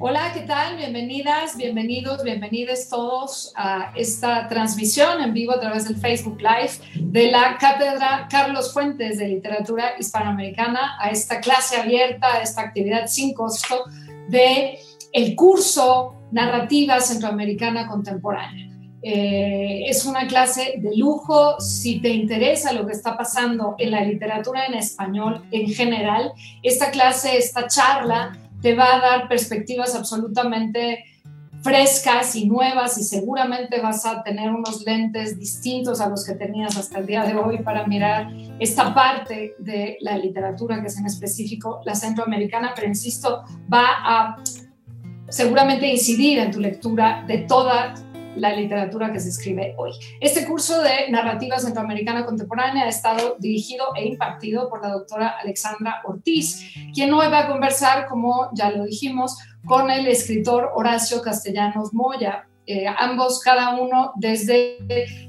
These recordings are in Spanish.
Hola, ¿qué tal? Bienvenidas, bienvenidos, bienvenidos todos a esta transmisión en vivo a través del Facebook Live de la Cátedra Carlos Fuentes de Literatura Hispanoamericana, a esta clase abierta, a esta actividad sin costo de el curso Narrativa Centroamericana Contemporánea. Eh, es una clase de lujo. Si te interesa lo que está pasando en la literatura en español en general, esta clase, esta charla te va a dar perspectivas absolutamente frescas y nuevas y seguramente vas a tener unos lentes distintos a los que tenías hasta el día de hoy para mirar esta parte de la literatura que es en específico la centroamericana, pero insisto, va a seguramente incidir en tu lectura de toda la literatura que se escribe hoy. Este curso de narrativa centroamericana contemporánea ha estado dirigido e impartido por la doctora Alexandra Ortiz, quien hoy va a conversar, como ya lo dijimos, con el escritor Horacio Castellanos Moya. Eh, ambos, cada uno desde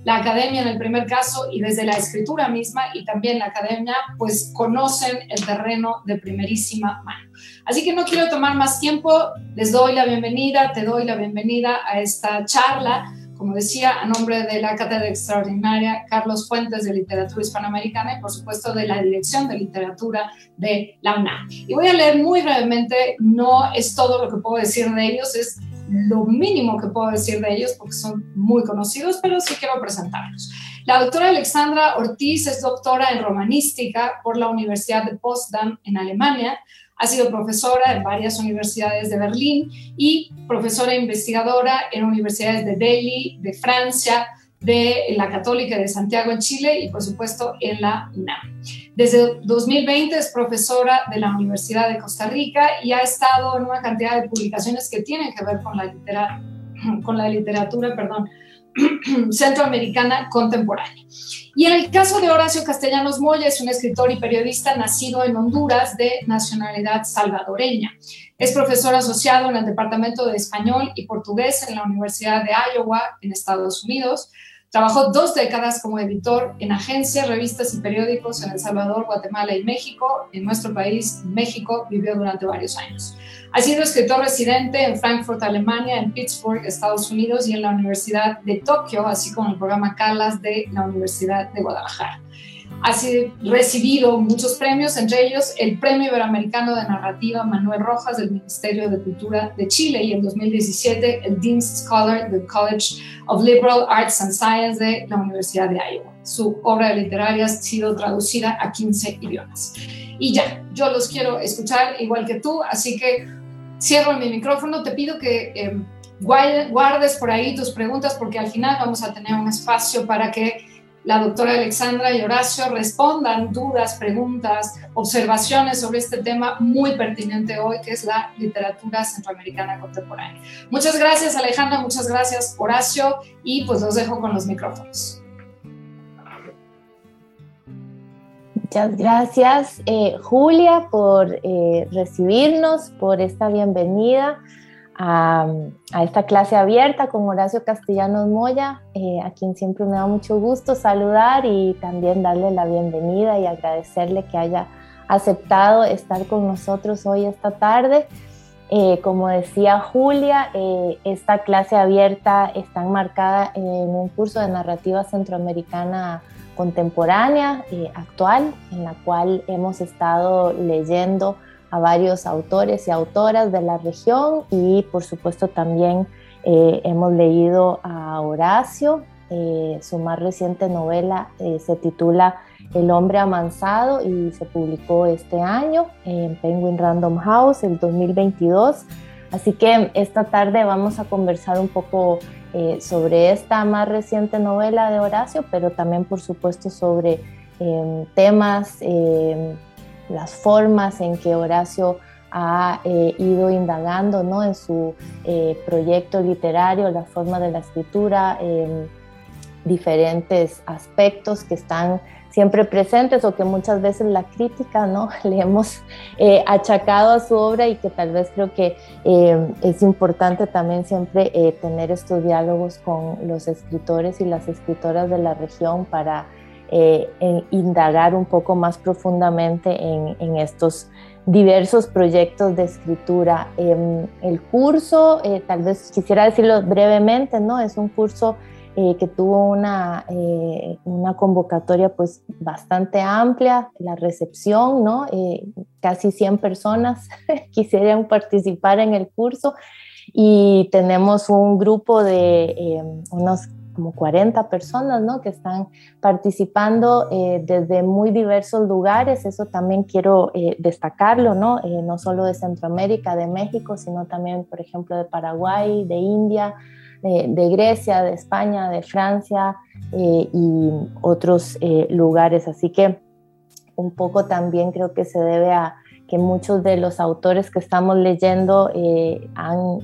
la academia en el primer caso y desde la escritura misma y también la academia, pues conocen el terreno de primerísima mano. Así que no quiero tomar más tiempo, les doy la bienvenida, te doy la bienvenida a esta charla, como decía, a nombre de la Cátedra Extraordinaria Carlos Fuentes de Literatura Hispanoamericana y por supuesto de la Dirección de Literatura de la UNAM. Y voy a leer muy brevemente, no es todo lo que puedo decir de ellos, es lo mínimo que puedo decir de ellos porque son muy conocidos, pero sí quiero presentarlos. La doctora Alexandra Ortiz es doctora en romanística por la Universidad de Potsdam en Alemania. Ha sido profesora en varias universidades de Berlín y profesora e investigadora en universidades de Delhi, de Francia, de la Católica de Santiago en Chile y por supuesto en la UNAM. Desde 2020 es profesora de la Universidad de Costa Rica y ha estado en una cantidad de publicaciones que tienen que ver con la, literatura, con la literatura perdón, centroamericana contemporánea. Y en el caso de Horacio Castellanos Moya, es un escritor y periodista nacido en Honduras de nacionalidad salvadoreña. Es profesor asociado en el Departamento de Español y Portugués en la Universidad de Iowa, en Estados Unidos. Trabajó dos décadas como editor en agencias, revistas y periódicos en El Salvador, Guatemala y México. En nuestro país, México, vivió durante varios años. Ha sido escritor residente en Frankfurt, Alemania, en Pittsburgh, Estados Unidos y en la Universidad de Tokio, así como en el programa Calas de la Universidad de Guadalajara. Ha recibido muchos premios, entre ellos el Premio Iberoamericano de Narrativa Manuel Rojas del Ministerio de Cultura de Chile y en 2017 el Dean Scholar del College of Liberal Arts and Science de la Universidad de Iowa. Su obra literaria ha sido traducida a 15 idiomas. Y ya, yo los quiero escuchar igual que tú, así que cierro mi micrófono, te pido que... Eh, guardes por ahí tus preguntas porque al final vamos a tener un espacio para que la doctora Alexandra y Horacio respondan dudas, preguntas, observaciones sobre este tema muy pertinente hoy, que es la literatura centroamericana contemporánea. Muchas gracias Alejandra, muchas gracias Horacio y pues los dejo con los micrófonos. Muchas gracias eh, Julia por eh, recibirnos, por esta bienvenida a, esta clase abierta con Horacio Castellanos Moya, eh, a quien siempre me da mucho gusto saludar y también darle la bienvenida y agradecerle que haya aceptado estar con nosotros hoy esta tarde. Eh, como decía Julia, eh, esta clase abierta está enmarcada en un curso de narrativa centroamericana contemporánea, actual, en la cual hemos estado leyendo a varios autores y autoras de la región y por supuesto también eh, hemos leído a Horacio, eh, su más reciente novela eh, se titula El hombre amansado y se publicó este año en Penguin Random House, el 2022. Así que esta tarde vamos a conversar un poco sobre esta más reciente novela de Horacio, pero también por supuesto sobre temas las formas en que Horacio ha eh, ido indagando ¿no? en su eh, proyecto literario, la forma de la escritura, diferentes aspectos que están siempre presentes o que muchas veces la crítica ¿no? le hemos eh, achacado a su obra y que tal vez creo que es importante también siempre tener estos diálogos con los escritores y las escritoras de la región para eh, indagar un poco más profundamente en, estos diversos proyectos de escritura. Em, el curso, eh, tal vez quisiera decirlo brevemente, ¿no? Es un curso eh, que tuvo una, eh, una convocatoria pues bastante amplia, la recepción, ¿no? casi 100 personas quisieran participar en el curso y tenemos un grupo de em, unos como 40 personas ¿no? que están participando eh, desde muy diversos lugares. Eso también quiero eh, destacarlo, ¿no? Eh, no solo de Centroamérica, de México, sino también, por ejemplo, de Paraguay, de India, de Grecia, de España, de Francia y otros lugares. Así que un poco también creo que se debe a que muchos de los autores que estamos leyendo han,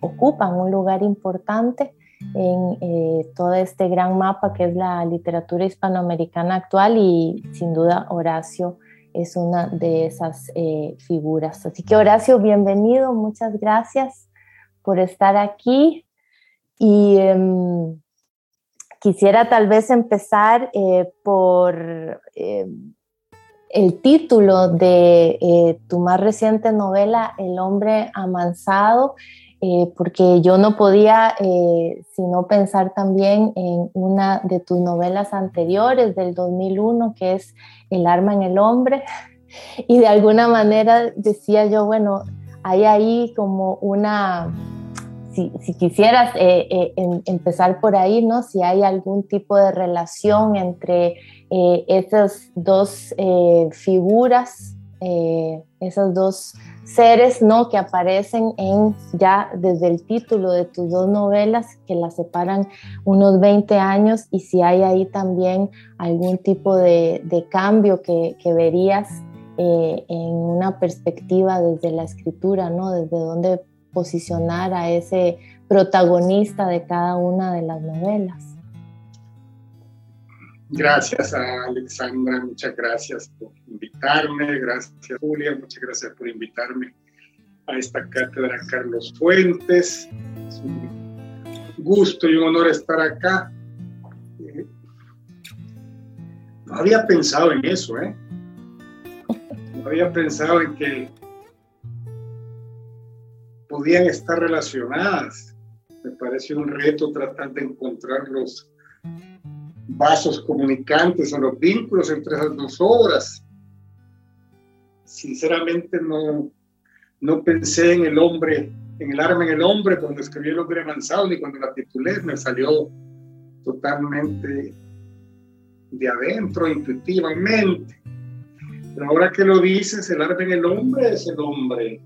ocupan un lugar importante en eh, todo este gran mapa que es la literatura hispanoamericana actual y sin duda Horacio es una de esas eh, figuras. Así que Horacio, bienvenido, muchas gracias por estar aquí y em, quisiera tal vez empezar eh, por el título de tu más reciente novela, El hombre amansado. Eh, porque yo no podía eh, sino pensar también en una de tus novelas anteriores del 2001, que es El arma en el hombre, y de alguna manera decía yo, bueno, hay ahí como una, si, quisieras eh, em, empezar por ahí, ¿no? Si hay algún tipo de relación entre esas dos figuras, esas dos seres ¿no? que aparecen en ya desde el título de tus dos novelas que las separan unos 20 años y si hay ahí también algún tipo de, cambio que, verías eh, en una perspectiva desde la escritura, ¿no? desde dónde posicionar a ese protagonista de cada una de las novelas. Gracias a Alexandra, muchas gracias por invitarme, gracias Julia, muchas gracias por invitarme a esta cátedra Carlos Fuentes. Es un gusto y un honor estar acá. Eh, no había pensado en eso, ¿eh? No había pensado en que podían estar relacionadas. Me parece un reto tratar de encontrar los vasos comunicantes o los vínculos entre esas dos obras. Sinceramente no, no pensé en el hombre, en el arma en el hombre cuando escribí El hombre avanzado ni cuando la titulé, me salió totalmente de adentro, intuitivamente. Pero ahora que lo dices, el arma en el hombre es el hombre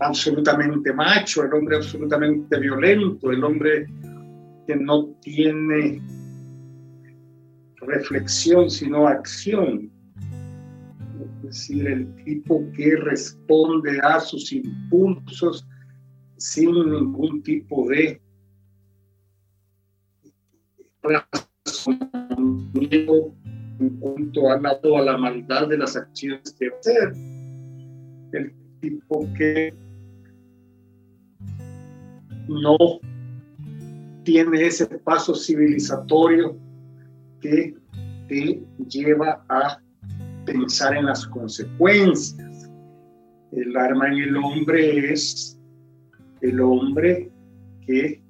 absolutamente macho, el hombre absolutamente violento, el hombre que no tiene reflexión, sino acción. Decir, el tipo que responde a sus impulsos sin ningún tipo de razonamiento en cuanto a la, a la maldad de las acciones que hacer. El tipo que no tiene ese paso civilizatorio que te lleva a pensar en las consecuencias. El arma en el hombre es el hombre que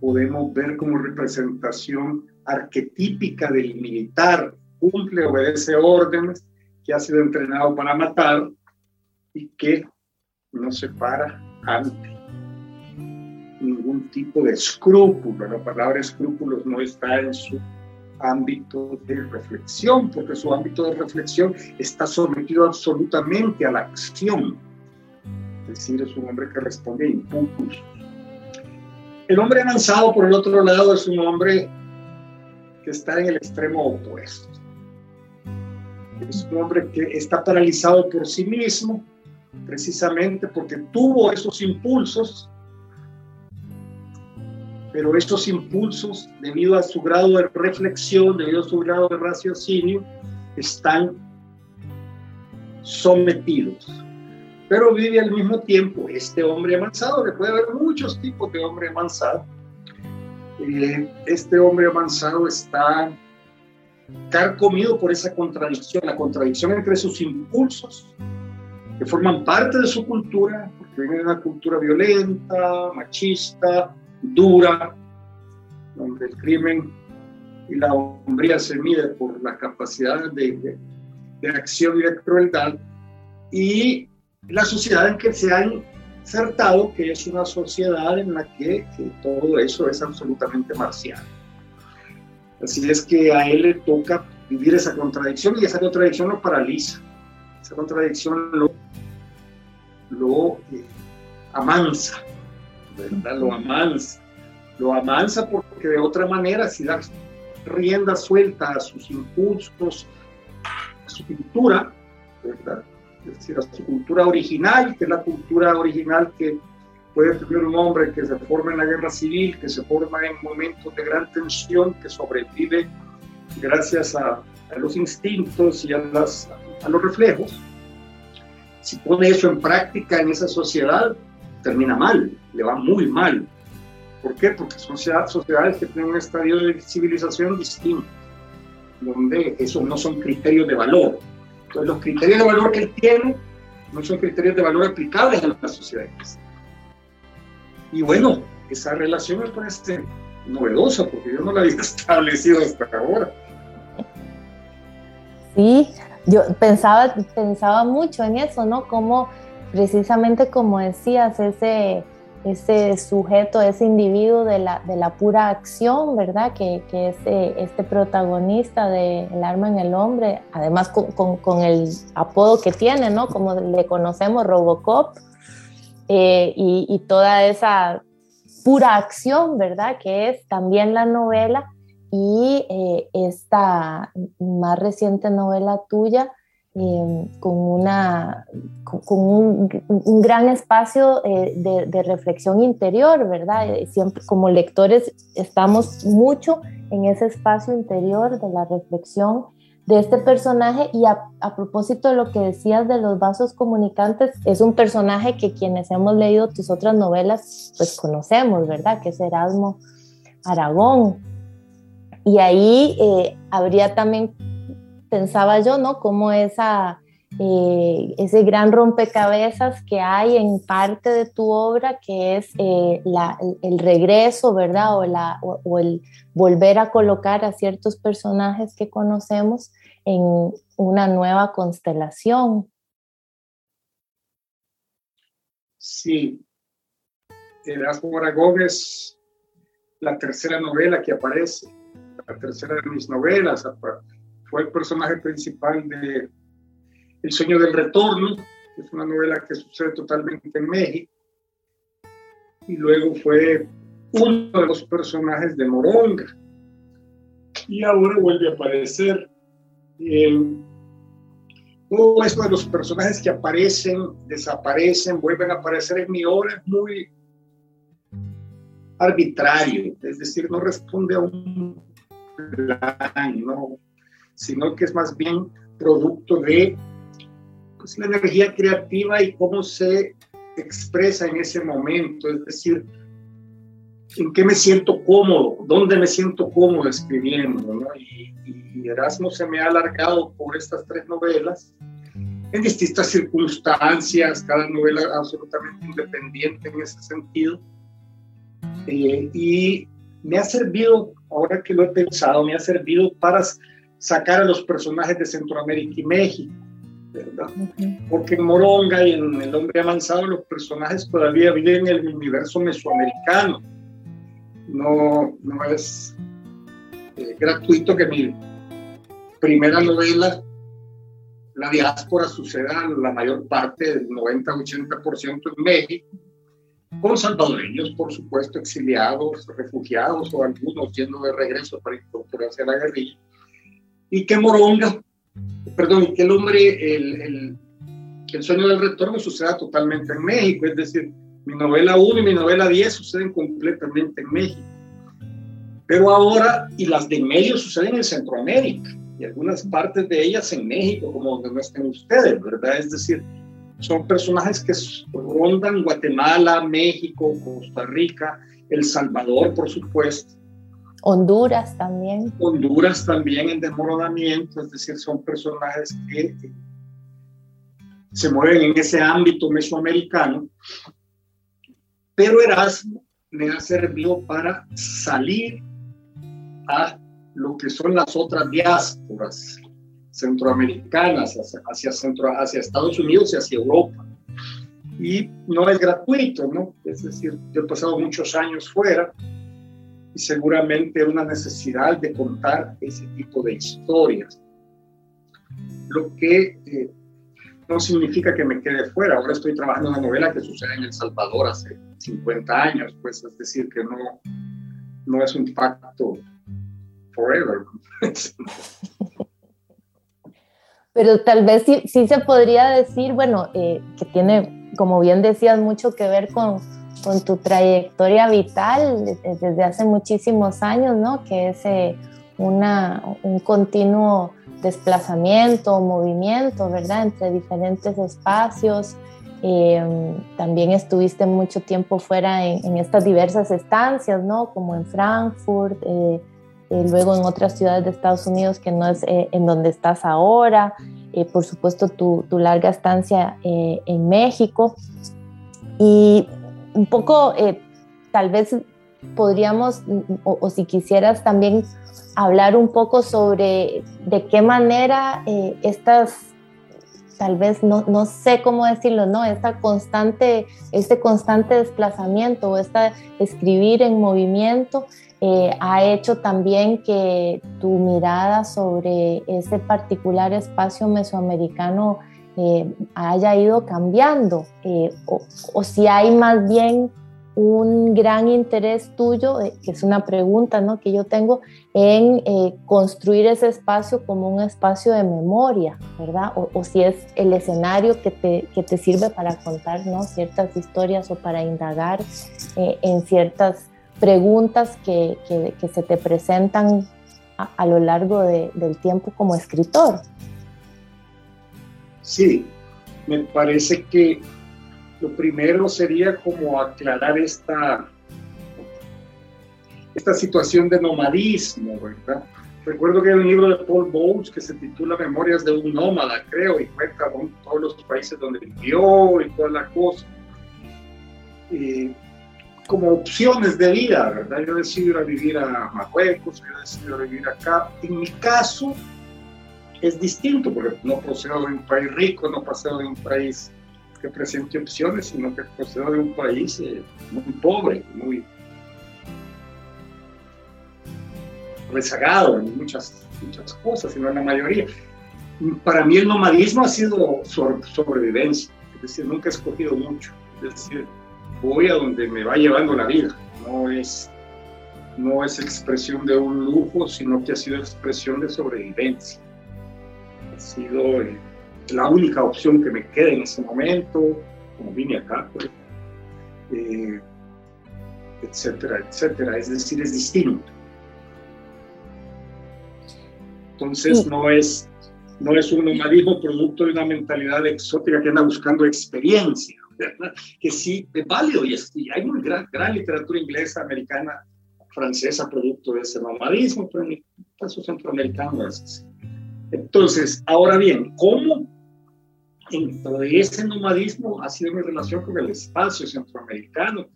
podemos ver como representación arquetípica del militar, cumple, obedece órdenes, que ha sido entrenado para matar y que no se para ante ningún tipo de escrúpulo. La palabra escrúpulos no está en su ámbito de reflexión, porque su ámbito de reflexión está sometido absolutamente a la acción. Es decir, es un hombre que responde a impulsos. El hombre avanzado, por el otro lado, es un hombre que está en el extremo opuesto. Es un hombre que está paralizado por sí mismo, precisamente porque tuvo esos impulsos pero estos impulsos, debido a su grado de reflexión, debido a su grado de raciocinio, están sometidos. Pero vive al mismo tiempo este hombre avanzado, que puede haber muchos tipos de hombre avanzado. Eh, este hombre avanzado está comido por esa contradicción, la contradicción entre sus impulsos, que forman parte de su cultura, porque viene de una cultura violenta, machista, dura, donde el crimen y la hombría se mide por la capacidad de, de, acción y de crueldad, y la sociedad en que se han insertado, que es una sociedad en la que, todo eso es absolutamente marcial. Así es que a él le toca vivir esa contradicción y esa contradicción lo paraliza, esa contradicción lo, lo eh, amansa, ¿verdad? Lo amansa, lo amansa porque de otra manera si da rienda suelta a sus impulsos, a su cultura, ¿verdad? Es decir, a su cultura original, que es la cultura original que puede tener un hombre que se forma en la guerra civil, que se forma en momentos de gran tensión, que sobrevive gracias a, a los instintos y a, las, a los reflejos. Si pone eso en práctica en esa sociedad, termina mal, le va muy mal. ¿Por qué? Porque son sociedades que tienen un estadio de civilización distinto, donde esos no son criterios de valor. Entonces, los criterios de valor que él tiene no son criterios de valor aplicables a la sociedad y bueno, esa relación me parece novedosa porque yo no la había establecido hasta ahora. Sí, yo pensaba, pensaba mucho en eso, ¿no? Como precisamente como decías, ese, ese sujeto, ese individuo de la, de la pura acción, ¿verdad? Que, que es eh, este protagonista de El arma en el hombre, además con, con, el apodo que tiene, ¿no? Como le conocemos, Robocop, eh, y, toda esa pura acción, ¿verdad? Que es también la novela y eh, esta más reciente novela tuya em, con, una, con un, gran espacio eh, de, reflexión interior, ¿verdad? Siempre como lectores estamos mucho en ese espacio interior de la reflexión de este personaje y a, propósito de lo que decías de los vasos comunicantes, es un personaje que quienes hemos leído tus otras novelas pues conocemos, ¿verdad? Que es Erasmo Aragón. Y ahí eh, habría también, pensaba yo, ¿no? Como esa, eh, ese gran rompecabezas que hay en parte de tu obra, que es eh, el regreso, ¿verdad? O, el volver a colocar a ciertos personajes que conocemos en una nueva constelación. Sí, Erasmo Aragón es la tercera novela que aparece, la tercera de mis novelas. Fue el personaje principal de El sueño del retorno, que es una novela que sucede totalmente en México. Y luego fue uno de los personajes de Moronga. Y ahora vuelve a aparecer eh, todo esto de los personajes que aparecen, desaparecen, vuelven a aparecer en mi obra es muy arbitrario, es decir, no responde a un plan, no, sino que es más bien producto de pues, la energía creativa y cómo se expresa en ese momento, es decir, en qué me siento cómodo, dónde me siento cómodo escribiendo. ¿no? Y, Erasmo se me ha alargado por estas tres novelas en distintas circunstancias, cada novela absolutamente independiente en ese sentido. Eh, y me ha servido, ahora que lo he pensado, me ha servido para sacar a los personajes de Centroamérica y México. ¿verdad? Porque en Moronga y en El Hombre Avanzado los personajes todavía viven en el universo mesoamericano no, no es eh, gratuito que mi primera novela, La diáspora, suceda la mayor parte, del 90-80% en México, con salvadoreños, por supuesto, exiliados, refugiados o algunos yendo de regreso para incorporarse a la guerrilla, y que Moronga, perdón, que el hombre, el, el, el sueño del retorno suceda totalmente en México, es decir, mi novela 1 y mi novela 10 suceden completamente en México. Pero ahora, y las de medio suceden en Centroamérica y algunas partes de ellas en México, como donde no estén ustedes, ¿verdad? Es decir, son personajes que rondan Guatemala, México, Costa Rica, El Salvador, por supuesto. Honduras también. Honduras también en desmoronamiento, es decir, son personajes que se mueven en ese ámbito mesoamericano, pero Erasmo me ha servido para salir a lo que son las otras diásporas centroamericanas, hacia, centro, hacia Estados Unidos y hacia Europa. Y no es gratuito, ¿no? Es decir, yo he pasado muchos años fuera y seguramente una necesidad de contar ese tipo de historias. Lo que eh, no significa que me quede fuera. Ahora estoy trabajando en una novela que sucede en El Salvador hace 50 años, pues es decir, que no, no es un pacto forever. Pero tal vez sí, sí se podría decir, bueno, eh, que tiene, como bien decías, mucho que ver con, con tu trayectoria vital desde hace muchísimos años, ¿no? Que es eh, una, un continuo desplazamiento, movimiento, ¿verdad? Entre diferentes espacios. Eh, también estuviste mucho tiempo fuera en, estas diversas estancias, ¿no? Como en Frankfurt, eh, eh, luego en otras ciudades de Estados Unidos que no es en donde estás ahora, por supuesto tu, tu larga estancia en México. Y un poco, tal vez podríamos, o, o si quisieras también hablar un poco sobre de qué manera eh, estas, tal vez no, no, sé cómo decirlo, ¿no? Esta constante, este constante desplazamiento o esta escribir en movimiento eh, ha hecho también que tu mirada sobre ese particular espacio mesoamericano eh, haya ido cambiando o, o si hay más bien un gran interés tuyo, eh, que es una pregunta ¿no? que yo tengo, en eh, construir ese espacio como un espacio de memoria, ¿verdad? O, si es el escenario que te, que te sirve para contar ¿no? ciertas historias o para indagar eh, en ciertas preguntas que, que, se te presentan a, lo largo del tiempo como escritor. Sí, me parece que lo primero sería como aclarar esta, esta situación de nomadismo, ¿verdad? Recuerdo que hay un libro de Paul Bowles que se titula Memorias de un nómada, creo, y cuenta todos los países donde vivió y toda la cosa. como opciones de vida, ¿verdad? Yo decido ir a vivir a Marruecos, yo decido ir a vivir acá. En mi caso es distinto, porque no procedo de un país rico, no procedo de un país que presente opciones, sino que proceda de un país eh, muy pobre, muy rezagado en muchas, muchas cosas, sino en la mayoría. Para mí el nomadismo ha sido sobrevivencia, es decir, nunca he escogido mucho, es decir, voy a donde me va llevando la vida, no es, no es expresión de un lujo, sino que ha sido expresión de sobrevivencia. Sido... Eh, la única opción que me queda en ese momento, como vine acá, pues, eh, etcétera, etcétera. Es decir, es distinto. Entonces no es, no es un nomadismo producto de una mentalidad exótica que anda buscando experiencia, que sí es válido y, hay una gran, gran, literatura inglesa, americana, francesa producto de ese nomadismo, pero en el caso centroamericano es así. Entonces, ahora bien, ¿cómo dentro de ese nomadismo ha sido mi relación con el espacio centroamericano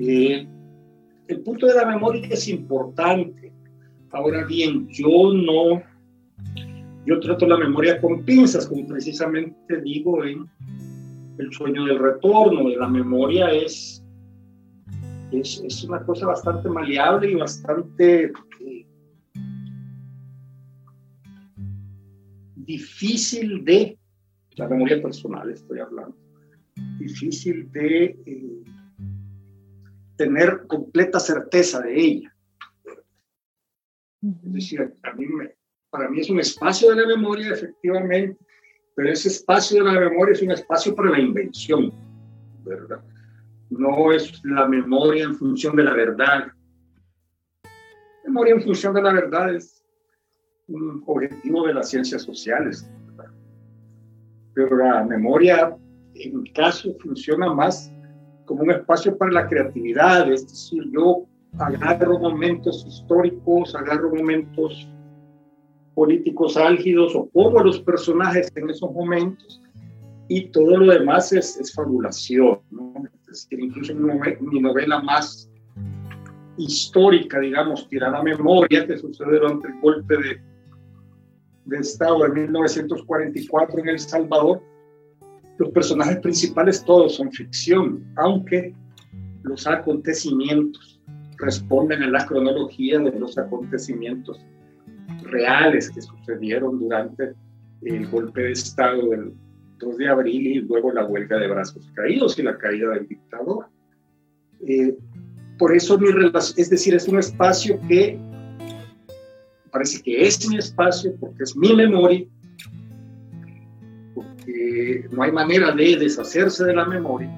eh, el punto de la memoria es importante. Ahora bien, yo no, yo trato la memoria con pinzas, como precisamente digo en el sueño del retorno. La memoria es, es, es una cosa bastante maleable y bastante difícil de, la memoria personal estoy hablando, difícil de eh, tener completa certeza de ella. Es decir, a mí para mí es un espacio de la memoria, efectivamente, pero ese espacio de la memoria es un espacio para la invención, ¿verdad? No es la memoria en función de la verdad. memoria en función de la verdad es un objetivo de las ciencias sociales. Pero la memoria, en mi caso, funciona más como un espacio para la creatividad, es decir, yo agarro momentos históricos, agarro momentos políticos álgidos o pongo a los personajes en esos momentos y todo lo demás es, es fabulación. ¿no? Es decir, incluso mi novela más histórica, digamos, tirada a memoria, que sucede durante el golpe de, de Estado de 1944 en El Salvador, los personajes principales todos son ficción, aunque los acontecimientos responden a la cronología de los acontecimientos reales que sucedieron durante el golpe de Estado del 2 de abril y luego la huelga de brazos caídos y la caída del dictador. Eh, por eso mi relación, es decir, es un espacio que parece que es mi espacio porque es mi memoria, porque no hay manera de deshacerse de la memoria,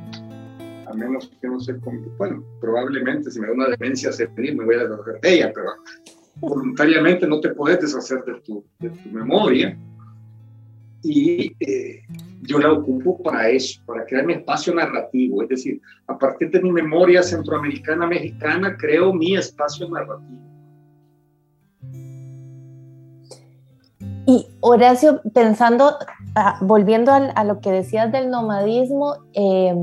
a menos que no se... Bueno, probablemente si me da una demencia senil me voy a deshacer de ella, pero voluntariamente no te puedes deshacer de tu, de tu memoria. Y eh, yo la ocupo para eso, para crear mi espacio narrativo. Es decir, a partir de mi memoria centroamericana mexicana, creo mi espacio narrativo. Horacio, pensando, ah, volviendo a, lo que decías del nomadismo, eh,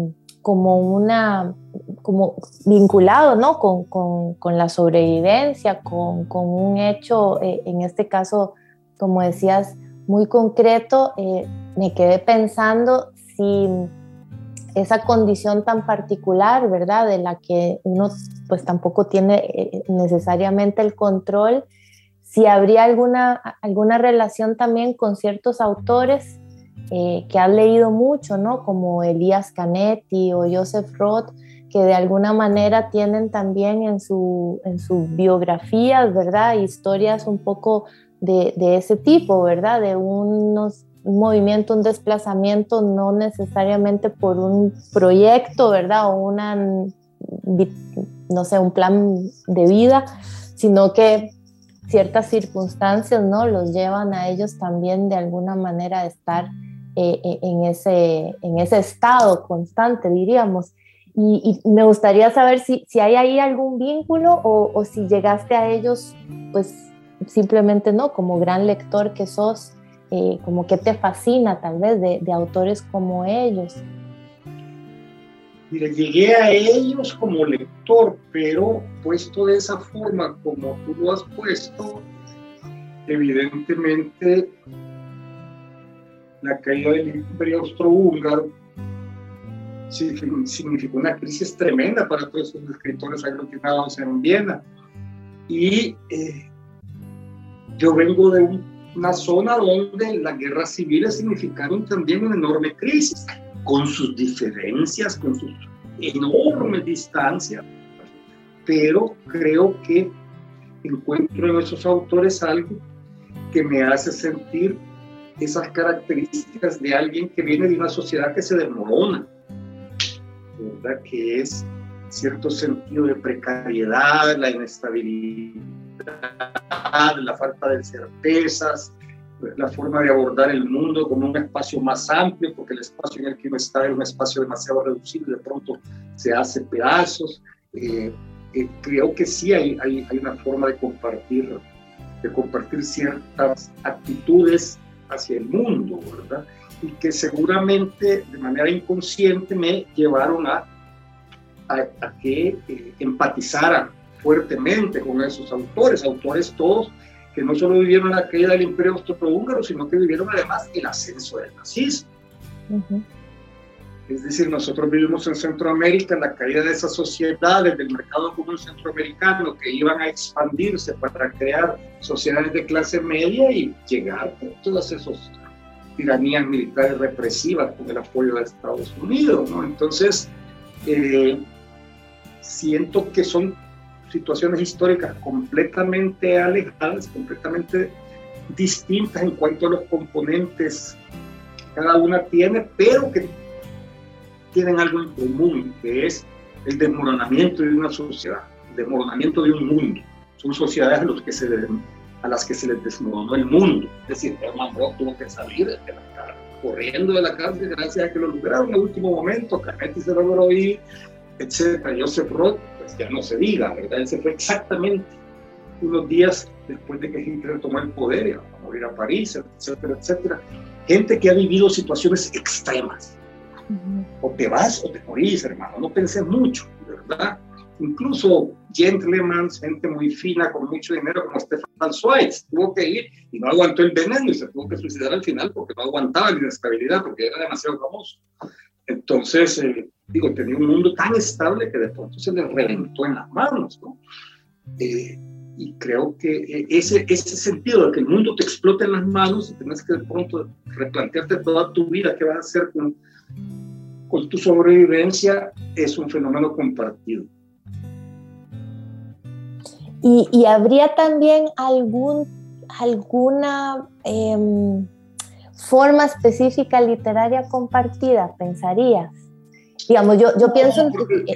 como una, como vinculado, ¿no? Con, con, con la sobrevivencia, con, con un hecho, eh, en este caso, como decías, muy concreto, eh, me quedé pensando si esa condición tan particular, ¿verdad? De la que uno pues tampoco tiene necesariamente el control, si habría alguna, alguna relación también con ciertos autores eh, que has leído mucho, ¿no? Como Elías Canetti o Joseph Roth, que de alguna manera tienen también en su, en biografías, ¿verdad? Historias un poco de, de ese tipo, ¿verdad? De unos, un movimiento, un desplazamiento, no necesariamente por un proyecto, ¿verdad? O una, no sé, un plan de vida, sino que ciertas circunstancias, ¿no? Los llevan a ellos también de alguna manera a estar eh, eh, en, ese, en ese estado constante, diríamos. Y, me gustaría saber si, si, hay ahí algún vínculo o, si llegaste a ellos, pues simplemente no, como gran lector que sos, eh, como que te fascina tal vez de autores como ellos. Mira, llegué a ellos como lector, pero puesto de esa forma como tú lo has puesto, evidentemente la caída del imperio austrohúngaro significó una crisis tremenda para todos esos escritores aglutinados en Viena. Y eh, yo vengo de una zona donde las guerras civiles significaron también una enorme crisis, con sus diferencias, con sus enormes distancias, pero creo que encuentro en esos autores algo que me hace sentir esas características de alguien que viene de una sociedad que se desmorona, ¿verdad? Que es cierto sentido de precariedad, la inestabilidad, la falta de certezas, la forma de abordar el mundo como un espacio más amplio, porque el espacio en el que uno está es un espacio demasiado reducido de pronto se hace pedazos. Eh, eh, creo que sí hay, hay, hay, una forma de compartir, de compartir ciertas actitudes hacia el mundo, ¿verdad? Y que seguramente de manera inconsciente me llevaron a, a, que eh, empatizara fuertemente con esos autores, autores todos que no solo vivieron la caída del imperio austrohúngaro, sino que vivieron además el ascenso del nazismo. Es decir, nosotros vivimos en Centroamérica la caída de esas sociedades del mercado común centroamericano que iban a expandirse para crear sociedades de clase media y llegar a todas esas tiranías militares represivas con el apoyo de Estados Unidos. ¿no? Entonces, eh, siento que son situaciones históricas completamente alejadas, completamente distintas en cuanto a los componentes que cada una tiene, pero que tienen algo en común, que es el desmoronamiento de una sociedad, el desmoronamiento de un mundo. Son sociedades a, los que se, a las que se les desmoronó el mundo. Es decir, Herman Brock tuvo que salir de la cárcel, corriendo de la cárcel gracias a que lo lograron en el último momento, Canetti se logró ir, etc. Joseph Roth pues ya no se diga, ¿verdad? Ese fue exactamente unos días después de que Hitler tomó el poder, iba a morir a París, etcétera, etcétera. Gente que ha vivido situaciones extremas. O te vas o te morís, hermano. No pensé mucho, ¿verdad? Incluso gentlemen, gente muy fina, con mucho dinero, como Stefan Zweig, tuvo que ir y no aguantó el veneno y se tuvo que suicidar al final porque no aguantaba la inestabilidad, porque era demasiado famoso. Entonces, eh, digo, tenía un mundo tan estable que de pronto se le reventó en las manos, ¿no? Eh, y creo que eh, ese, ese sentido de que el mundo te explote en las manos y tienes que de pronto replantearte toda tu vida, qué vas a hacer con, con tu sobrevivencia, es un fenómeno compartido. Y, y habría también algún, alguna em, forma específica literaria compartida, pensarías. Digamos, yo, yo pienso en,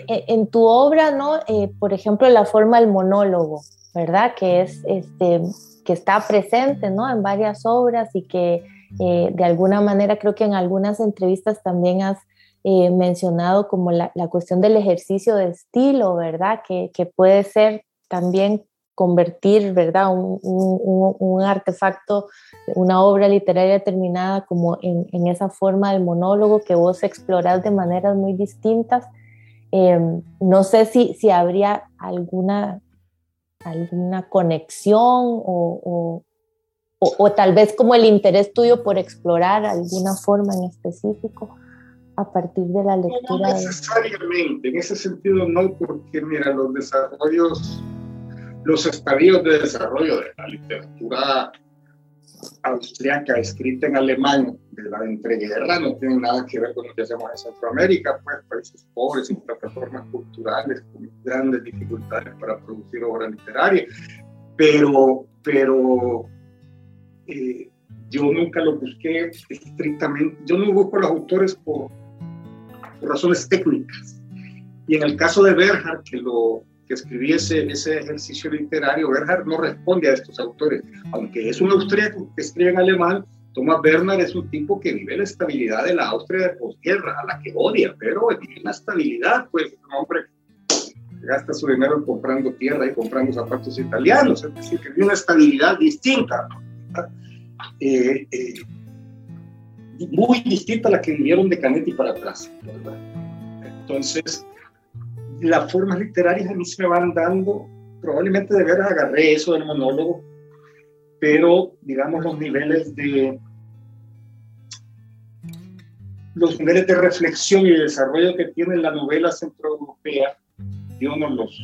en, tu obra, ¿no? Eh, por ejemplo, la forma del monólogo. ¿verdad? Que, es, este, que está presente ¿no? en varias obras y que eh, de alguna manera creo que en algunas entrevistas también has eh, mencionado como la, la, cuestión del ejercicio de estilo, ¿verdad? Que, que puede ser también convertir, ¿verdad? Un, un, un, artefacto, una obra literaria determinada como en, en, esa forma del monólogo que vos explorás de maneras muy distintas. Eh, no sé si, si habría alguna alguna conexión o, o, o, tal vez como el interés tuyo por explorar alguna forma en específico a partir de la lectura? No necesariamente, en ese sentido no, porque mira, los desarrollos, los estadios de desarrollo de la literatura austriaca escrita en alemán de la entreguerra no tiene nada que ver con lo que hacemos en Centroamérica, pues países pobres, y plataformas culturales con grandes dificultades para producir obra literaria. Pero, pero eh, yo nunca lo busqué estrictamente, yo no busco a los autores por, por razones técnicas. Y en el caso de Berger, que lo, que escribiese ese ejercicio literario, Bernhard no responde a estos autores. Aunque es un austríaco que escribe en alemán, Thomas Bernhard es un tipo que vive la estabilidad de la Austria de posguerra, a la que odia, pero vive la estabilidad, pues un hombre que gasta su dinero comprando tierra y comprando zapatos italianos, es decir, que vive una estabilidad distinta, eh, eh, muy distinta a la que vivieron de Canetti para atrás. ¿verdad? Entonces, las formas literarias a mí se me van dando, probablemente de veras agarré eso del monólogo, pero digamos los niveles de los niveles de reflexión y de desarrollo que tiene la novela centroeuropea, yo no los,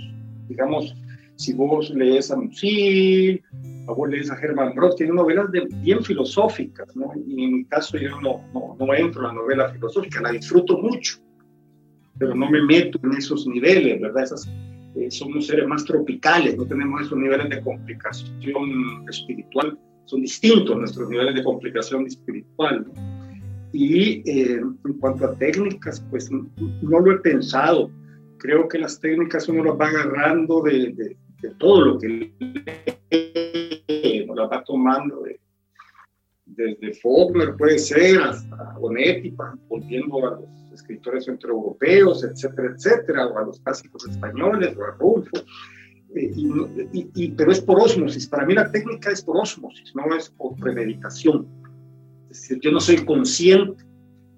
digamos, si vos lees a Musil, o vos lees a Hermann Brock, tiene novelas de, bien filosóficas, ¿no? y en mi caso yo no, no, no entro en la novela filosófica, la disfruto mucho, pero no me meto en esos niveles, ¿verdad? Esas, eh, somos seres más tropicales, no tenemos esos niveles de complicación espiritual, son distintos nuestros niveles de complicación espiritual. Y eh, en cuanto a técnicas, pues no, lo he pensado. Creo que las técnicas uno las va agarrando de, de, de todo lo que uno las va tomando de, desde Faulkner puede ser hasta Bonetti, volviendo a los escritores centroeuropeos, etcétera, etcétera, o a los clásicos españoles, o a Rulfo. Eh, y, pero es por osmosis. Para mí la técnica es por osmosis, no es por premeditación. Es decir, yo no soy consciente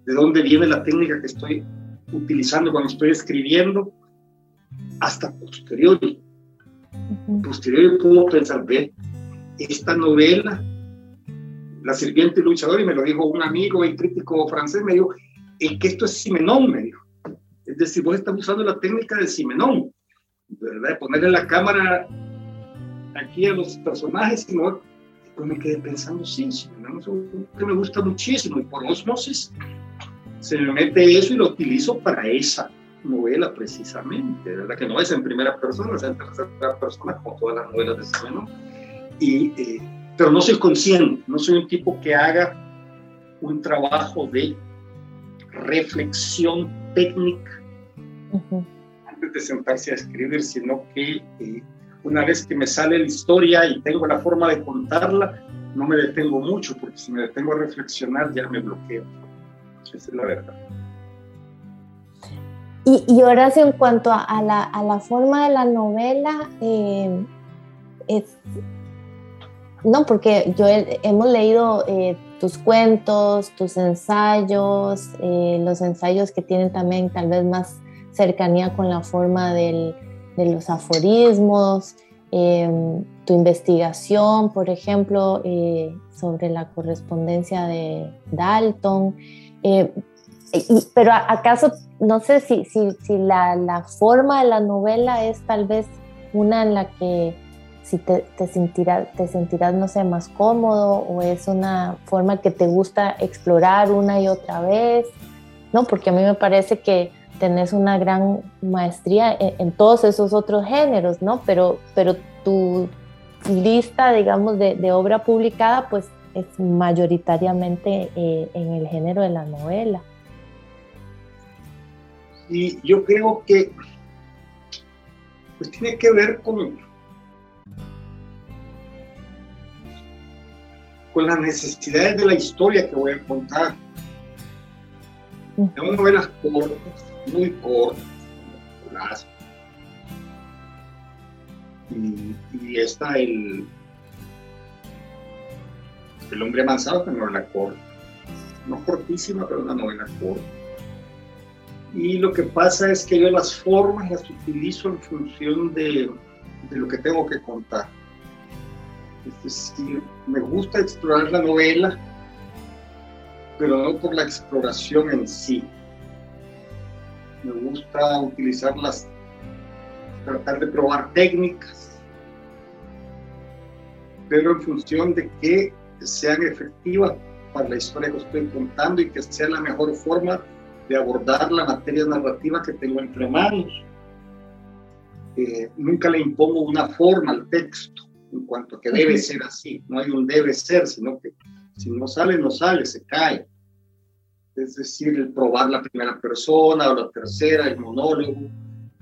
de dónde viene la técnica que estoy utilizando cuando estoy escribiendo hasta posterior. Posterior puedo pensar, ve, esta novela, La sirviente y luchador, y me lo dijo un amigo y crítico francés, me dijo, es que esto es Simenón, me dijo. Es decir, vos estás usando la técnica de Simenón, ¿verdad? De ponerle la cámara aquí a los personajes y no, pues me quedé pensando, sí, Simenón es un que me gusta muchísimo y por osmosis se me mete eso y lo utilizo para esa novela precisamente, ¿verdad? Que no es en primera persona, es en tercera persona como todas las novelas de Simenón. Y, eh, pero no soy consciente, no soy un tipo que haga un trabajo de reflexión técnica antes de sentarse a escribir, sino que eh, una vez que me sale la historia y tengo la forma de contarla, no me detengo mucho, porque si me detengo a reflexionar ya me bloqueo. Esa es la verdad. Y, y Horacio, en cuanto a, la, a, la, forma de la novela, eh, es, no, porque yo hemos leído eh, tus cuentos, tus ensayos, eh, los ensayos que tienen también tal vez más cercanía con la forma de los aforismos, em, tu investigación, por ejemplo, eh, sobre la correspondencia de Dalton. pero acaso, no sé si, si, si la, la forma de la novela es tal vez una en la que si te, te, sentirás, te sentirás, no sé, más cómodo o es una forma que te gusta explorar una y otra vez, ¿no? Porque a mí me parece que tenés una gran maestría en, todos esos otros géneros, ¿no? Pero, pero tu lista, digamos, de, obra publicada, pues es mayoritariamente eh, en el género de la novela. Y yo creo que pues tiene que ver con con las necesidades de la historia que voy a contar. Tengo novelas cortas, muy cortas, y, y esta, el, el hombre avanzado, que novela corta. No cortísima, pero una novela corta. Y lo que pasa es que yo las formas las utilizo en función de, de lo que tengo que contar. Es decir, me gusta explorar la novela, pero no por la exploración en sí. Me gusta utilizarlas, tratar de probar técnicas, pero en función de que sean efectivas para la historia que estoy contando y que sea la mejor forma de abordar la materia narrativa que tengo entre manos. Eh, nunca le impongo una forma al texto en cuanto a que debe ser así. No hay un debe ser, sino que si no sale, no sale, se cae. Es decir, el probar la primera persona o la tercera, el monólogo,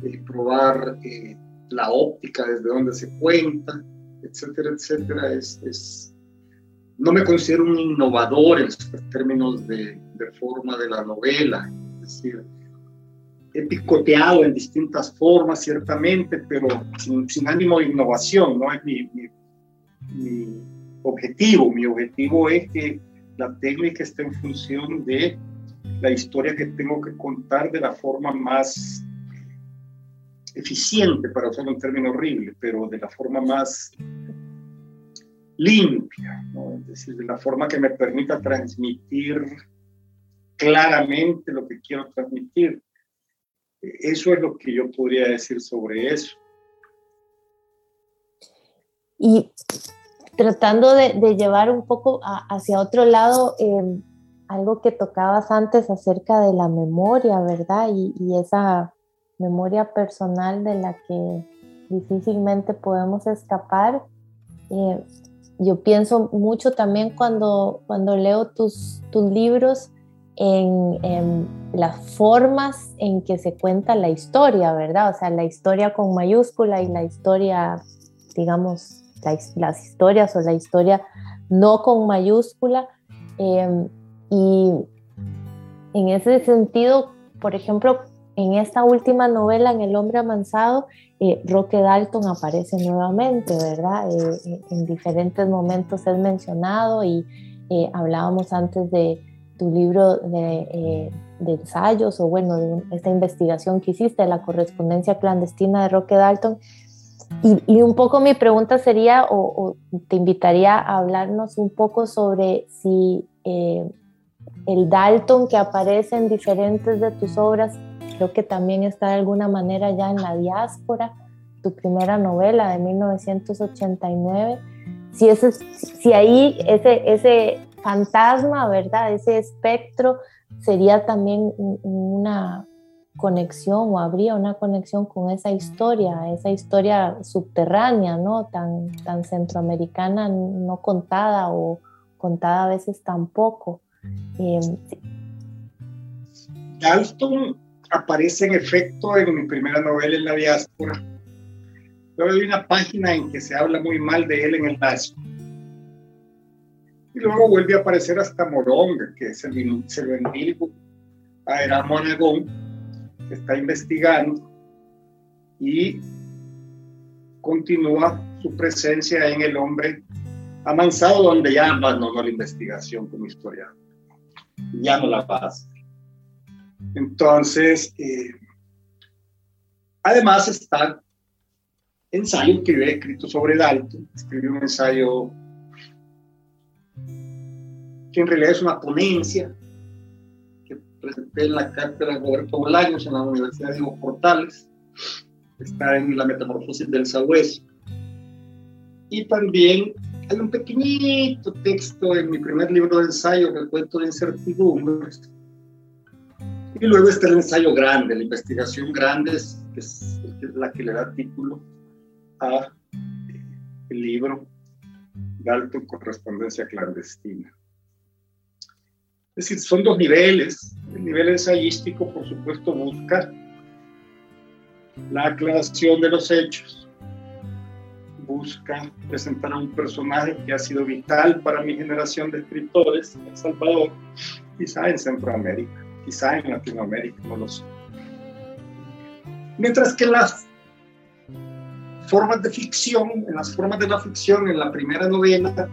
el probar eh, la óptica desde donde se cuenta, etcétera, etcétera. Es, es... No me considero un innovador en términos de, de forma de la novela. Es decir, picoteado en distintas formas, ciertamente, pero sin, sin ánimo de innovación, no es mi, mi, objetivo. Mi objetivo es que la técnica esté en función de la historia que tengo que contar de la forma más eficiente, para usar un término horrible, pero de la forma más limpia, ¿no? es decir, de la forma que me permita transmitir claramente lo que quiero transmitir. Eso es lo que yo podría decir sobre eso. Y tratando de, llevar un poco hacia otro lado, em, algo que tocabas antes acerca de la memoria, ¿verdad? Y, esa memoria personal de la que difícilmente podemos escapar. Eh, yo pienso mucho también cuando, cuando leo tus, tus libros en, las formas en que se cuenta la historia, ¿verdad? O sea, la historia con mayúscula y la historia, digamos, las historias o la historia no con mayúscula. Em, y en ese sentido, por ejemplo, en esta última novela, en El hombre amansado, eh, Roque Dalton aparece nuevamente, ¿verdad? Eh, en diferentes momentos es mencionado y eh, hablábamos antes de, tu libro eh, de, ensayos o bueno, de esta investigación que hiciste, de la correspondencia clandestina de Roque Dalton. Y, un poco mi pregunta sería, o, te invitaría a hablarnos un poco sobre si eh, el Dalton que aparece en diferentes de tus obras, creo que también está de alguna manera ya en la diáspora, tu primera novela de 1989, si, ese, si ahí ese, ese fantasma, ¿verdad? Ese espectro sería también una conexión o habría una conexión con esa historia, esa historia subterránea, ¿no? Tan, tan centroamericana, no contada o contada a veces tampoco. Eh, Dalton aparece en efecto en mi primera novela en la diáspora. Luego hay una página en que se habla muy mal de él en el Nazo y luego vuelve a aparecer hasta Moronga, que es el, el a Aragón, está investigando y continúa su presencia en el hombre amansado, donde ya abandonó la investigación como historiador. Ya no la va a hacer. Entonces, eh, además está ensayo que yo he escrito sobre Dalton. Escribí un ensayo que en realidad es una ponencia que presenté en la cátedra Roberto Bolaños en la Universidad de Hugo Portales. Está en la metamorfosis del sabueso. Y también hay un pequeñito texto en mi primer libro de ensayo, el cuento de incertidumbres. Y luego está el ensayo grande, la investigación grande, que es la que le da título a eh, el libro Dalton Correspondencia Clandestina. Es decir, son dos niveles. El nivel ensayístico, por supuesto, busca la aclaración de los hechos, busca presentar a un personaje que ha sido vital para mi generación de escritores en El Salvador, quizá en Centroamérica, quizá en Latinoamérica, no lo sé. Mientras que las formas de ficción, en las formas de la ficción, en la primera novela,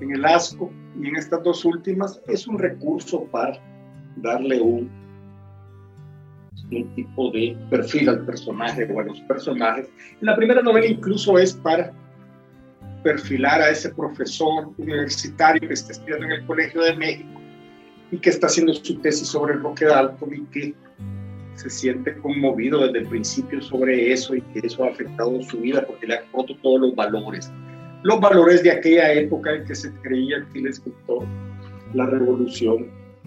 en El Asco y en estas dos últimas, es un recurso para darle un, un tipo de perfil al personaje o a los personajes. En la primera novela incluso es para perfilar a ese profesor universitario que está estudiando en el Colegio de México y que está haciendo su tesis sobre el Roque Dalton y que se siente conmovido desde el principio sobre eso y que eso ha afectado su vida porque le ha roto todos los valores. Los valores de aquella época en que se creía que el escritor, la revolución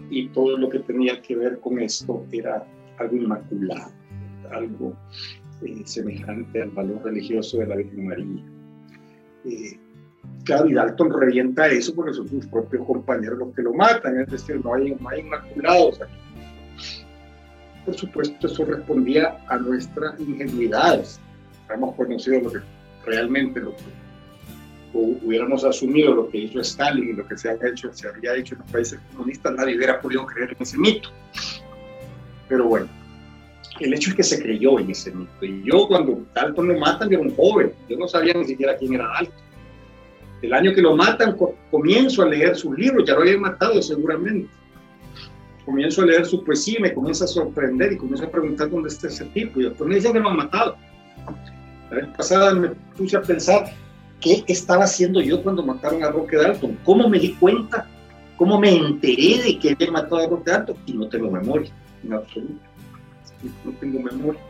y todo lo que tenía que ver con esto era algo inmaculado, algo eh, semejante al valor religioso de la Virgen María. Eh, claro, y Dalton revienta eso porque son sus propios compañeros los que lo matan, es decir, no hay, no hay inmaculados aquí por supuesto, eso respondía a nuestra ingenuidad. Hemos conocido lo que realmente lo que hubiéramos asumido lo que hizo Stalin y lo que se, había hecho, se había hecho en los países comunistas, nadie hubiera podido creer en ese mito. Pero bueno, el hecho es que se creyó en ese mito. Y yo cuando Dalton lo matan, yo era un joven, yo no sabía ni siquiera quién era Dalton. El año que lo matan, comienzo a leer sus libros, ya lo habían matado seguramente comienzo a leer su poesía y me comienza a sorprender y comienzo a preguntar dónde está ese tipo. Y después me dicen que lo han matado. La vez pasada me puse a pensar qué estaba haciendo yo cuando mataron a Roque Dalton. ¿Cómo me di cuenta? ¿Cómo me enteré de que había matado a Roque Dalton? Y no tengo memoria, en absoluto. No tengo memoria.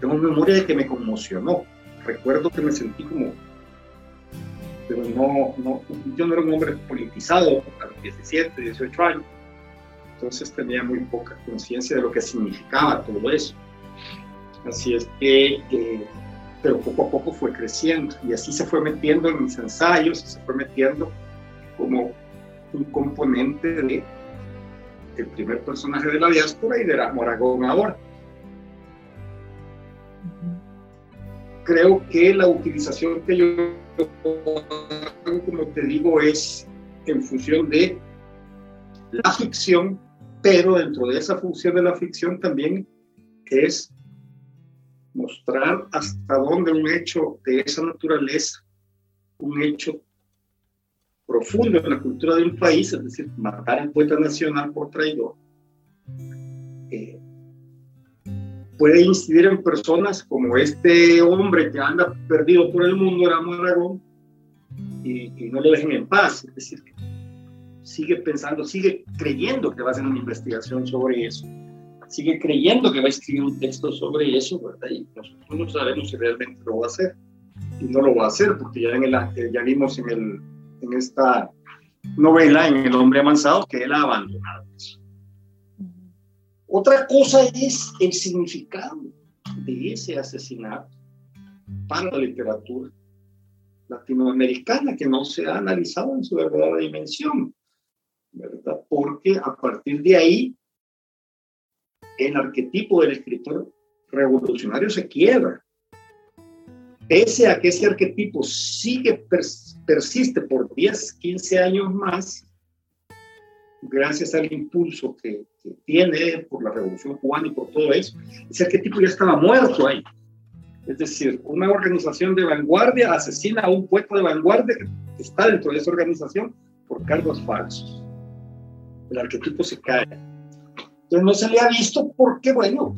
Tengo memoria de que me conmocionó. Recuerdo que me sentí como pero no, no, yo no era un hombre politizado a los 17, 18 años, entonces tenía muy poca conciencia de lo que significaba todo eso. Así es que, eh, pero poco a poco fue creciendo y así se fue metiendo en mis ensayos, se fue metiendo como un componente de el primer personaje de la diáspora y de la Moragón ahora. Creo que la utilización que yo hago, como te digo, es en función de la ficción pero dentro de esa función de la ficción también es mostrar hasta dónde un hecho de esa naturaleza, un hecho profundo en la cultura de un país, es decir, matar al poeta nacional por traidor, eh, puede incidir en personas como este hombre que anda perdido por el mundo, era Aragón, y, y no lo dejen en paz. Es decir, sigue pensando, sigue creyendo que va a hacer una investigación sobre eso, sigue creyendo que va a escribir un texto sobre eso, ¿verdad? Y nosotros no sabemos si realmente lo va a hacer. Y no lo va a hacer porque ya, en el, ya vimos en, el, en esta novela, en El hombre amansado, que él ha abandonado eso. Otra cosa es el significado de ese asesinato para la literatura latinoamericana que no se ha analizado en su verdadera dimensión. ¿verdad? Porque a partir de ahí, el arquetipo del escritor revolucionario se quiebra. Pese a que ese arquetipo sigue, persiste por 10, 15 años más, gracias al impulso que, tiene por la Revolución Cubana y por todo eso, ese arquetipo ya estaba muerto ahí. Es decir, una organización de vanguardia asesina a un poeta de vanguardia que está dentro de esa organización por cargos falsos. El arquetipo se cae. Entonces no se le ha visto porque, bueno,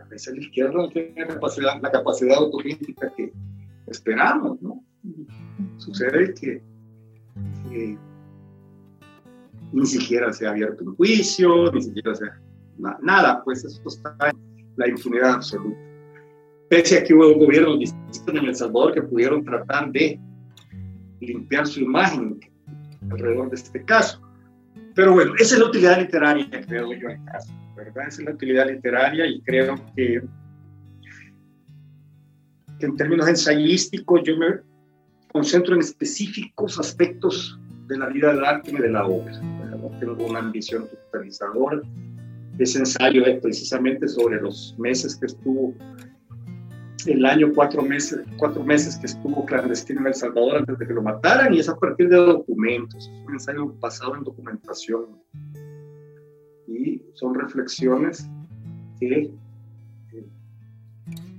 a veces la izquierda no tiene la capacidad, la autocrítica que esperamos, ¿no? Sucede que ni siquiera se ha abierto un juicio, ni siquiera se nada, pues eso está en la impunidad absoluta. Pese a que hubo gobiernos distintos en El Salvador que pudieron tratar de limpiar su imagen alrededor de este caso. Pero bueno, esa es la utilidad literaria, creo yo, en caso, ¿verdad? Esa es la utilidad literaria y creo que, que en términos ensayísticos yo me concentro en específicos aspectos de la vida del arte y de la obra. No tengo una ambición totalizadora. Ese ensayo es precisamente sobre los meses que estuvo, el año, cuatro meses, cuatro meses que estuvo clandestino en El Salvador antes de que lo mataran, y es a partir de documentos. Es un ensayo basado en documentación. Y son reflexiones que eh,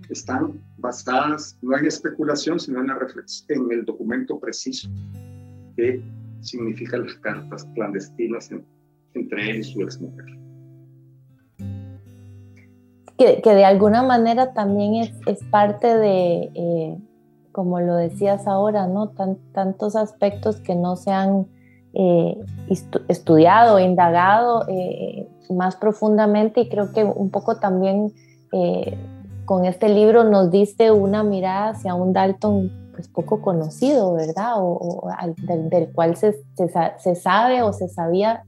están basadas no en especulación, sino en, la en el documento preciso que significan las cartas clandestinas entre él y su exmujer. Que, que de alguna manera también es, es parte de, eh, como lo decías ahora, ¿no? Tan, tantos aspectos que no se han eh, estudiado, indagado eh, más profundamente y creo que un poco también con este libro nos diste una mirada hacia un Dalton pues poco conocido, ¿verdad? O, del, cual se, se, sabe o se sabía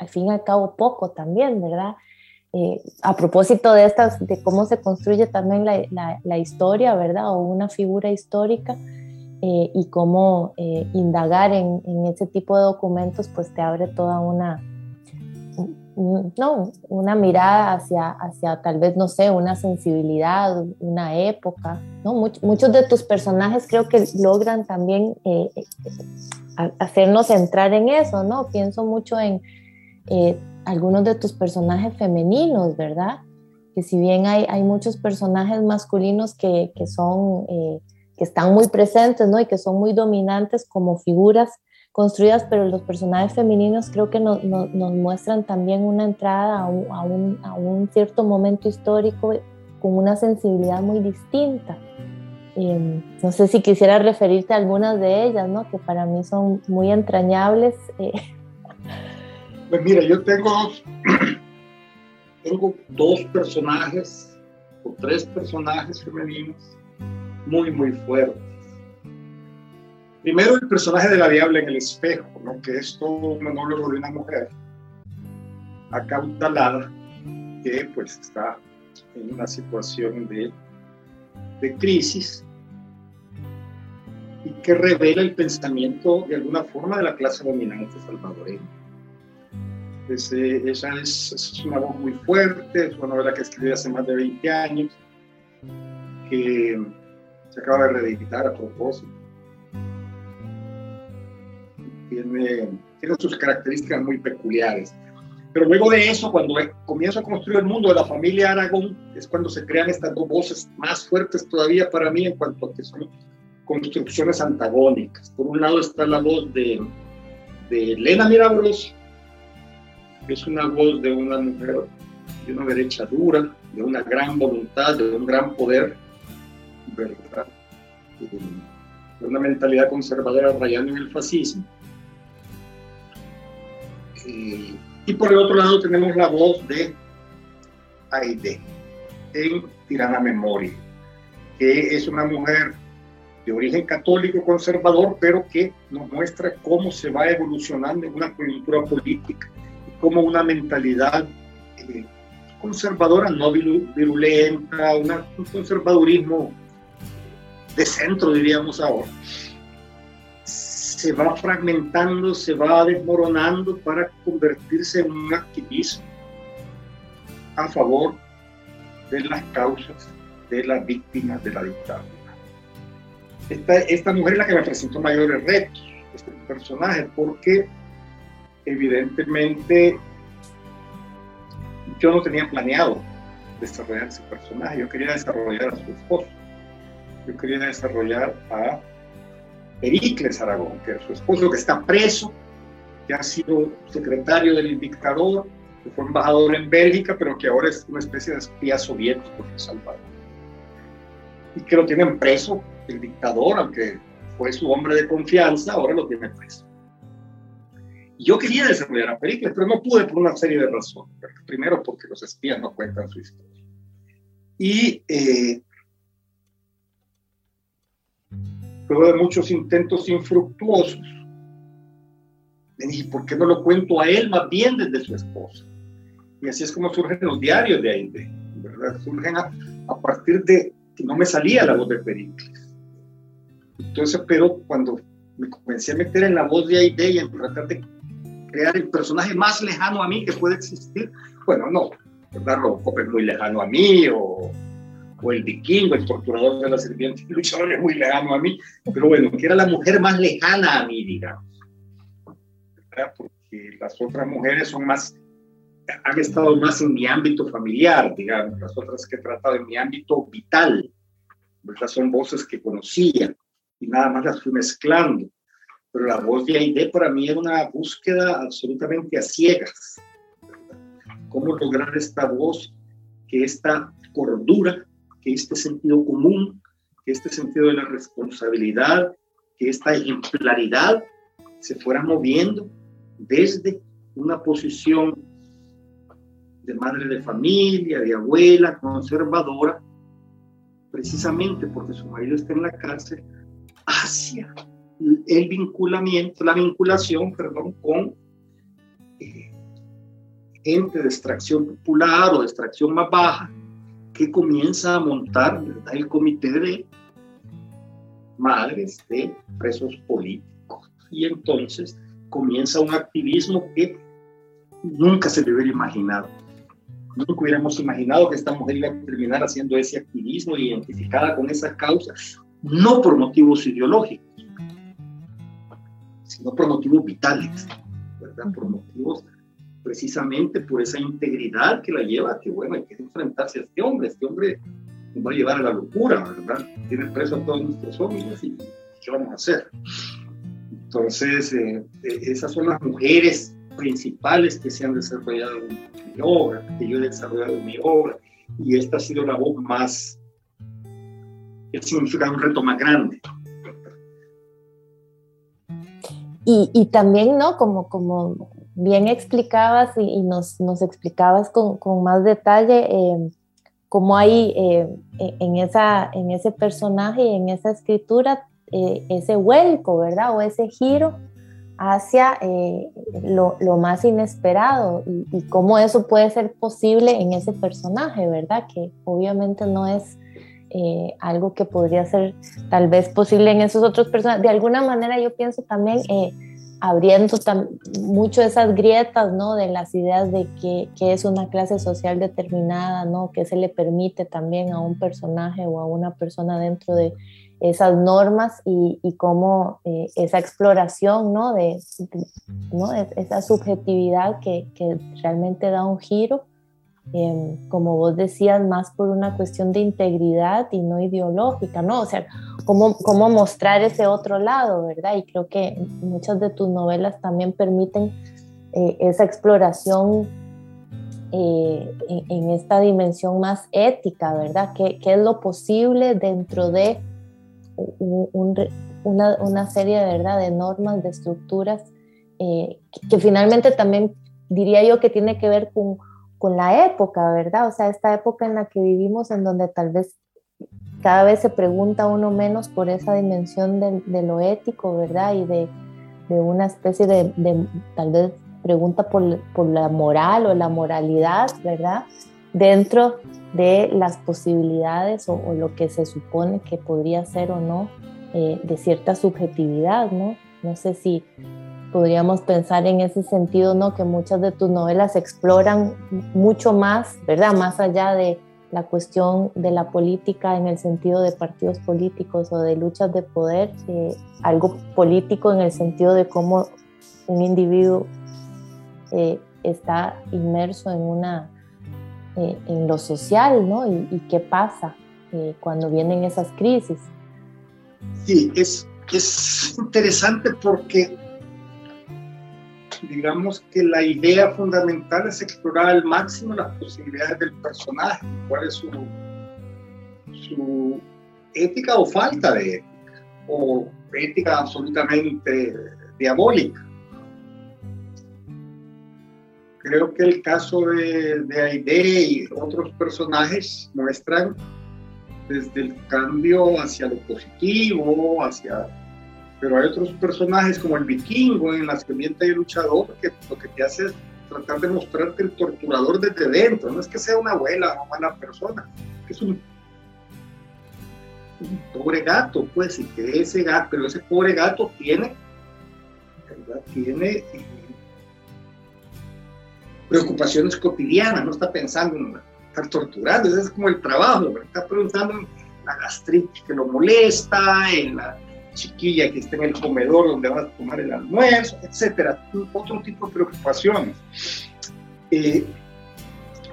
al fin y al cabo poco también, ¿verdad? Eh, a propósito de estas, de cómo se construye también la, la, historia, ¿verdad? O una figura histórica eh, y cómo eh, indagar en, en, ese tipo de documentos, pues te abre toda una, no, una mirada hacia, hacia tal vez, no sé, una sensibilidad, una época, ¿no? muchos de tus personajes creo que logran también eh, eh, hacernos entrar en eso, ¿no? Pienso mucho en eh, algunos de tus personajes femeninos, ¿verdad? Que si bien hay, hay muchos personajes masculinos que, que son, que están muy presentes, ¿no? Y que son muy dominantes como figuras, construidas, pero los personajes femeninos creo que nos, muestran también una entrada a un, a, un, cierto momento histórico con una sensibilidad muy distinta. Em, no sé si quisiera referirte a algunas de ellas, ¿no? que para mí son muy entrañables. Eh. Pues mira, yo tengo, dos personajes o tres personajes femeninos muy, muy fuertes Primero, el personaje de la diabla en el espejo, que es todo un monólogo de una mujer acaudalada que pues está en una situación de, de crisis y que revela el pensamiento de alguna forma de la clase dominante salvadoreña. Ese, esa es, es, una voz muy fuerte, es una novela que escribí hace más de 20 años, que se acaba de reeditar a propósito tiene, tiene sus características muy peculiares. Pero luego de eso, cuando comienzo a construir el mundo de la familia Aragón, es cuando se crean estas dos voces más fuertes todavía para mí en cuanto a que son construcciones antagónicas. Por un lado está la voz de, de Elena Mirabros, es una voz de una mujer de una derecha dura, de una gran voluntad, de un gran poder, ¿verdad? De una mentalidad conservadora rayando en el fascismo eh, y por el otro lado tenemos la voz de Aide en Tirana Memoria, que es una mujer de origen católico conservador, pero que nos muestra cómo se va evolucionando en una coyuntura política y cómo una mentalidad eh, conservadora, no virulenta, un conservadurismo de centro, diríamos ahora, se va fragmentando, se va desmoronando para convertirse en un activismo a favor de las causas de las víctimas de la dictadura. Esta, esta mujer es la que me presentó mayores retos, este personaje, porque evidentemente yo no tenía planeado desarrollar ese personaje, yo quería desarrollar a su esposo, yo quería desarrollar a Pericles Aragón, que es su esposo que está preso, que ha sido secretario del dictador, que fue embajador en Bélgica, pero que ahora es una especie de espía soviético en Salvador. Y que lo tienen preso el dictador, aunque fue su hombre de confianza, ahora lo tiene preso. Yo quería desarrollar a Pericles, pero no pude por una serie de razones. Primero, porque los espías no cuentan su historia. Y eh, luego de muchos intentos infructuosos, le dije, ¿por qué no lo cuento a él más bien desde su esposa? Y así es como surgen los diarios de ahí, ¿verdad? Surgen a, a partir de que no me salía la voz de Pericles. Entonces, pero cuando me comencé a meter en la voz de Aide y en tratar de crear el personaje más lejano a mí que puede existir, bueno, no, ¿verdad? Robocop es muy lejano a mí, o, o el vikingo, el torturador de la serpiente luchador es muy lejano a mí, pero bueno, que era la mujer más lejana a mí, digamos. ¿verdad? Porque las otras mujeres son más han estado más en mi ámbito familiar, digamos, las otras que he tratado en mi ámbito vital, ¿verdad? Son voces que conocía y nada más las fui mezclando. Pero la voz de Aide para mí era una búsqueda absolutamente a ciegas. ¿Cómo lograr esta voz, que esta cordura, que este sentido común, que este sentido de la responsabilidad, que esta ejemplaridad se fuera moviendo desde una posición de madre de familia, de abuela, conservadora, precisamente porque su marido está en la cárcel, hacia el vinculamiento, la vinculación, perdón, con eh, gente de extracción popular o de extracción más baja, que comienza a montar el comité de madres de presos políticos. Y entonces comienza un activismo que nunca se le hubiera imaginado. Nunca hubiéramos imaginado que esta mujer iba a terminar haciendo ese activismo identificada con esa causa, no por motivos ideológicos, sino por motivos vitales, ¿verdad? Por motivos precisamente por esa integridad que la lleva, que bueno, hay que enfrentarse a este hombre, este hombre nos va a llevar a la locura, ¿verdad? Tiene preso a todos nuestros hombres y ¿qué vamos a hacer? Entonces, eh, eh, esas son las mujeres principales que se han desarrollado en mi obra, que yo he desarrollado en mi obra, y esta ha sido la voz más, que significa un reto más grande. Y, y también, ¿no? Como, como bien explicabas y, y nos, nos, explicabas con, con, más detalle eh, cómo hay eh, en, esa, en ese personaje, en esa escritura, eh, ese vuelco, ¿verdad? O ese giro hacia eh, lo, lo, más inesperado y, y, cómo eso puede ser posible en ese personaje, ¿verdad? Que obviamente no es eh, algo que podría ser tal vez posible en esos otros personajes. De alguna manera yo pienso también eh, abriendo mucho esas grietas, ¿no? De las ideas de que, que, es una clase social determinada, ¿no? Que se le permite también a un personaje o a una persona dentro de esas normas y, y cómo eh, esa exploración, ¿no? De, ¿no? esa subjetividad que, que, realmente da un giro, eh, como vos decías, más por una cuestión de integridad y no ideológica, ¿no? O sea, cómo, cómo mostrar ese otro lado, ¿verdad? Y creo que muchas de tus novelas también permiten eh, esa exploración eh, en, esta dimensión más ética, ¿verdad? ¿Qué, ¿Qué, es lo posible dentro de un, un, una, una, serie verdad de normas, de estructuras, eh, que, que, finalmente también diría yo que tiene que ver con, con la época, ¿verdad? O sea, esta época en la que vivimos, en donde tal vez cada vez se pregunta uno menos por esa dimensión de, de lo ético, ¿verdad? Y de, de una especie de, de, tal vez pregunta por, por la moral o la moralidad, ¿verdad? Dentro de las posibilidades o, o, lo que se supone que podría ser o no eh, de cierta subjetividad, ¿no? No sé si podríamos pensar en ese sentido, ¿no? Que muchas de tus novelas exploran mucho más, ¿verdad? Más allá de la cuestión de la política en el sentido de partidos políticos o de luchas de poder, eh, algo político en el sentido de cómo un individuo eh, está inmerso en una eh, en lo social, ¿no? Y, qué pasa eh, cuando vienen esas crisis. Sí, es, es interesante porque digamos que la idea fundamental es explorar al máximo las posibilidades del personaje, cuál es su, ética o falta de ética, o ética absolutamente diabólica. Creo que el caso de, de Aide y otros personajes muestran desde el cambio hacia lo positivo, hacia... Pero hay otros personajes como el vikingo en La Sirvienta y el Luchador que lo que te hace es tratar de mostrarte el torturador desde dentro. No es que sea una abuela o una persona, es un, pobre gato, pues, y que ese gato, pero ese pobre gato tiene. Tiene eh, preocupaciones cotidianas, no está pensando en estar torturando, es como el trabajo, está pensando en la gastritis que lo molesta, en la chiquilla que está en el comedor donde va a tomar el almuerzo, etcétera, otro tipo de preocupaciones. Eh,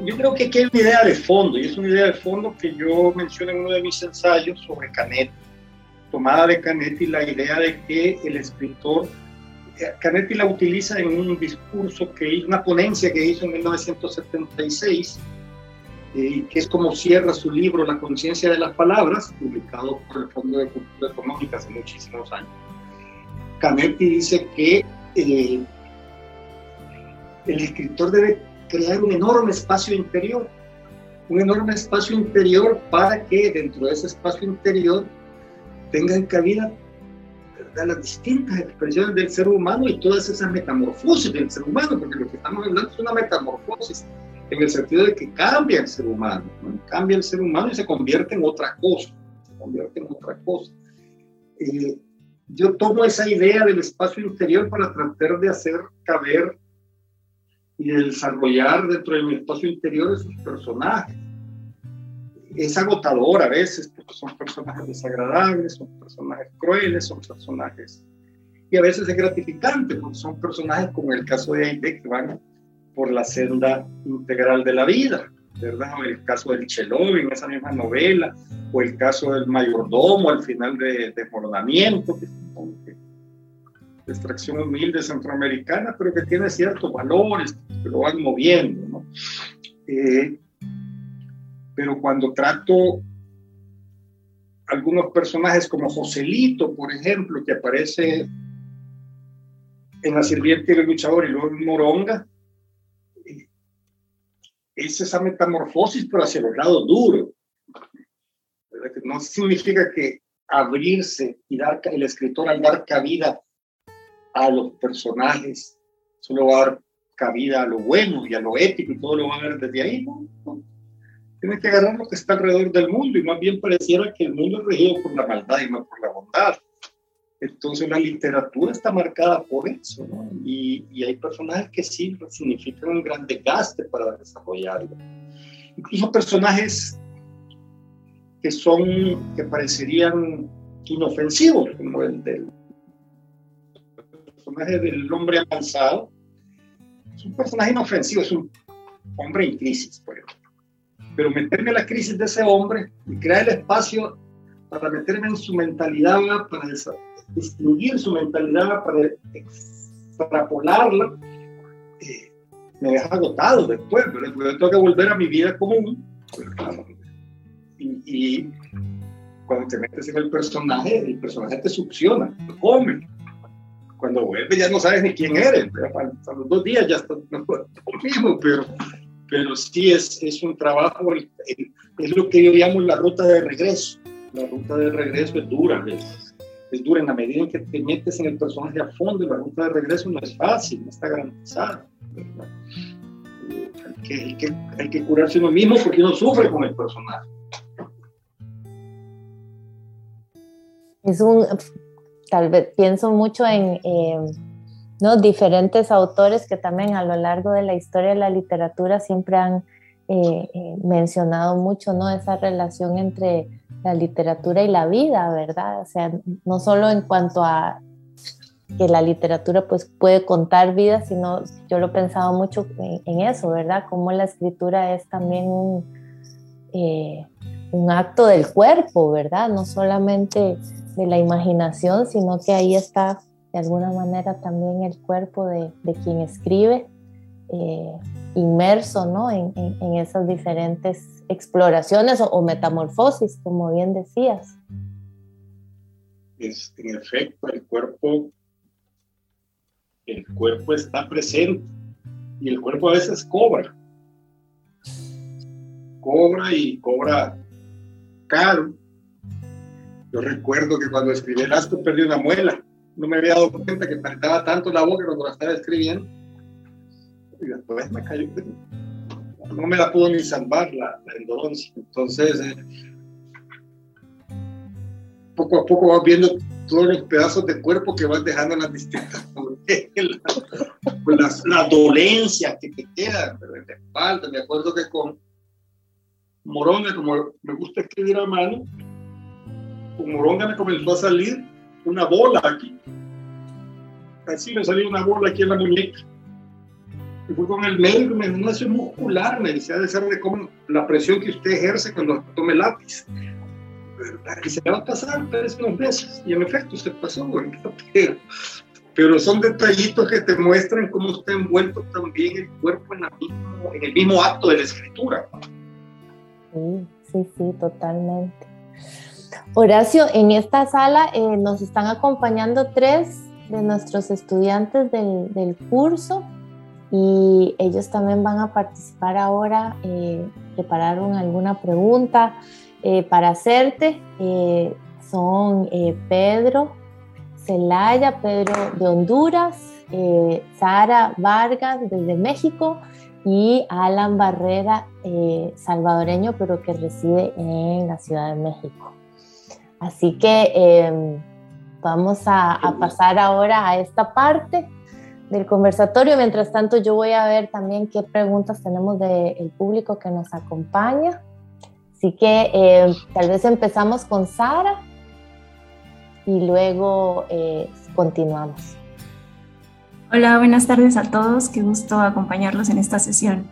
yo creo que aquí hay una idea de fondo, y es una idea de fondo que yo menciono en uno de mis ensayos sobre Canetti, tomada de Canetti, la idea de que el escritor Canetti la utiliza en un discurso que hizo, una ponencia que hizo en 1976, eh, que es como cierra su libro La conciencia de las palabras, publicado por el Fondo de Cultura Económica hace muchísimos años. Canetti dice que eh, el escritor debe crear un enorme espacio interior, un enorme espacio interior para que dentro de ese espacio interior tengan cabida las distintas expresiones del ser humano y todas esas metamorfosis del ser humano, porque lo que estamos hablando es una metamorfosis en el sentido de que cambia el ser humano, cambia el ser humano y se convierte en otra cosa, se convierte en otra cosa. Eh, yo tomo esa idea del espacio interior para tratar de hacer caber y desarrollar dentro de mi espacio interior esos personajes es agotador a veces, porque son personajes desagradables, son personajes crueles, son personajes... Y a veces es gratificante, porque son personajes como el caso de Aide, que van por la senda integral de la vida, ¿verdad? El caso del Chelov en esa misma novela, o el caso del mayordomo al final de Desbordamiento, que es de extracción humilde centroamericana, pero que tiene ciertos valores que lo van moviendo, ¿no? Eh, pero cuando trato algunos personajes como Joselito, por ejemplo, que aparece en La Sirviente y el Luchador y luego en Moronga, es esa metamorfosis, pero hacia los lados duros. No significa que abrirse y dar, el escritor al dar cabida a los personajes, solo va a dar cabida a lo bueno y a lo ético y todo lo va a ver desde ahí. ¿no? tiene que agarrar lo que está alrededor del mundo y más bien pareciera que el mundo es regido por la maldad y no por la bondad. Entonces la literatura está marcada por eso, ¿no? y, y, hay personajes que sí significan un gran desgaste para desarrollarlo. Incluso personajes que son, que parecerían inofensivos, como el del personaje del hombre avanzado, es un personaje inofensivo, es un hombre en crisis, por ejemplo pero meterme en la crisis de ese hombre y crear el espacio para meterme en su mentalidad, para distinguir su mentalidad, para extrapolarla, eh, me deja agotado después, pero tengo que volver a mi vida común. Y, y, cuando te metes en el personaje, el personaje te succiona, te come. Cuando vuelves ya no sabes ni quién eres, a los dos días ya estás no, mismo, pero pero sí es, es un trabajo, es lo que yo llamo la ruta de regreso. La ruta de regreso es dura, es, dura en la medida en que te metes en el personaje a fondo, la ruta de regreso no es fácil, no está garantizada. Eh, hay, que, hay, que, hay que curarse uno mismo porque uno sufre con el personaje. Es un, tal vez pienso mucho en... Eh, ¿no? diferentes autores que también a lo largo de la historia de la literatura siempre han eh, eh, mencionado mucho ¿no? esa relación entre la literatura y la vida, ¿verdad? O sea, no solo en cuanto a que la literatura pues puede contar vidas, sino yo lo he pensado mucho en, eso, ¿verdad? Como la escritura es también un, eh, un acto del cuerpo, ¿verdad? No solamente de la imaginación, sino que ahí está de alguna manera también el cuerpo de quien escribe, eh, inmerso ¿no? en, esas diferentes exploraciones o, metamorfosis, como bien decías. Es, en efecto, el cuerpo, el cuerpo está presente y el cuerpo a veces cobra. Cobra y cobra caro. Yo recuerdo que cuando escribí el asco perdí una muela. No me había dado cuenta que apretaba tanto la boca cuando la estaba escribiendo. Y después me cayó. No me la pudo ni salvar la, la Entonces, eh, poco a poco vas viendo todos los pedazos de cuerpo que vas dejando en las distintas las, la dolencia que te queda en la espalda. Me acuerdo que con Moronga, como me gusta escribir a mano, con Moronga me comenzó a salir una bola aquí. Así me salió una bola aquí en la muñeca. Y fui con el médico y me dijo, muscular, me decía, de ser de cómo la presión que usted ejerce cuando tome lápiz. Y se va a pasar, pero es unos meses. Y en efecto, se pasó, pero, pero son detallitos que te muestran cómo está envuelto también el cuerpo en el mismo acto de la escritura. Sí, sí, sí, totalmente. Horacio, en esta sala eh, nos están acompañando tres de nuestros estudiantes del, curso y ellos también van a participar ahora. Eh, prepararon alguna pregunta eh, para hacerte. son Pedro Celaya, Pedro de Honduras, Sara Vargas desde México y Alan Barrera, eh, salvadoreño, pero que reside en la Ciudad de México. Así que em, vamos a, pasar ahora a esta parte del conversatorio. Mientras tanto, yo voy a ver también qué preguntas tenemos del público que nos acompaña. Así que em, tal vez empezamos con Sara y luego eh, continuamos. Hola, buenas tardes a todos, qué gusto acompañarlos en esta sesión.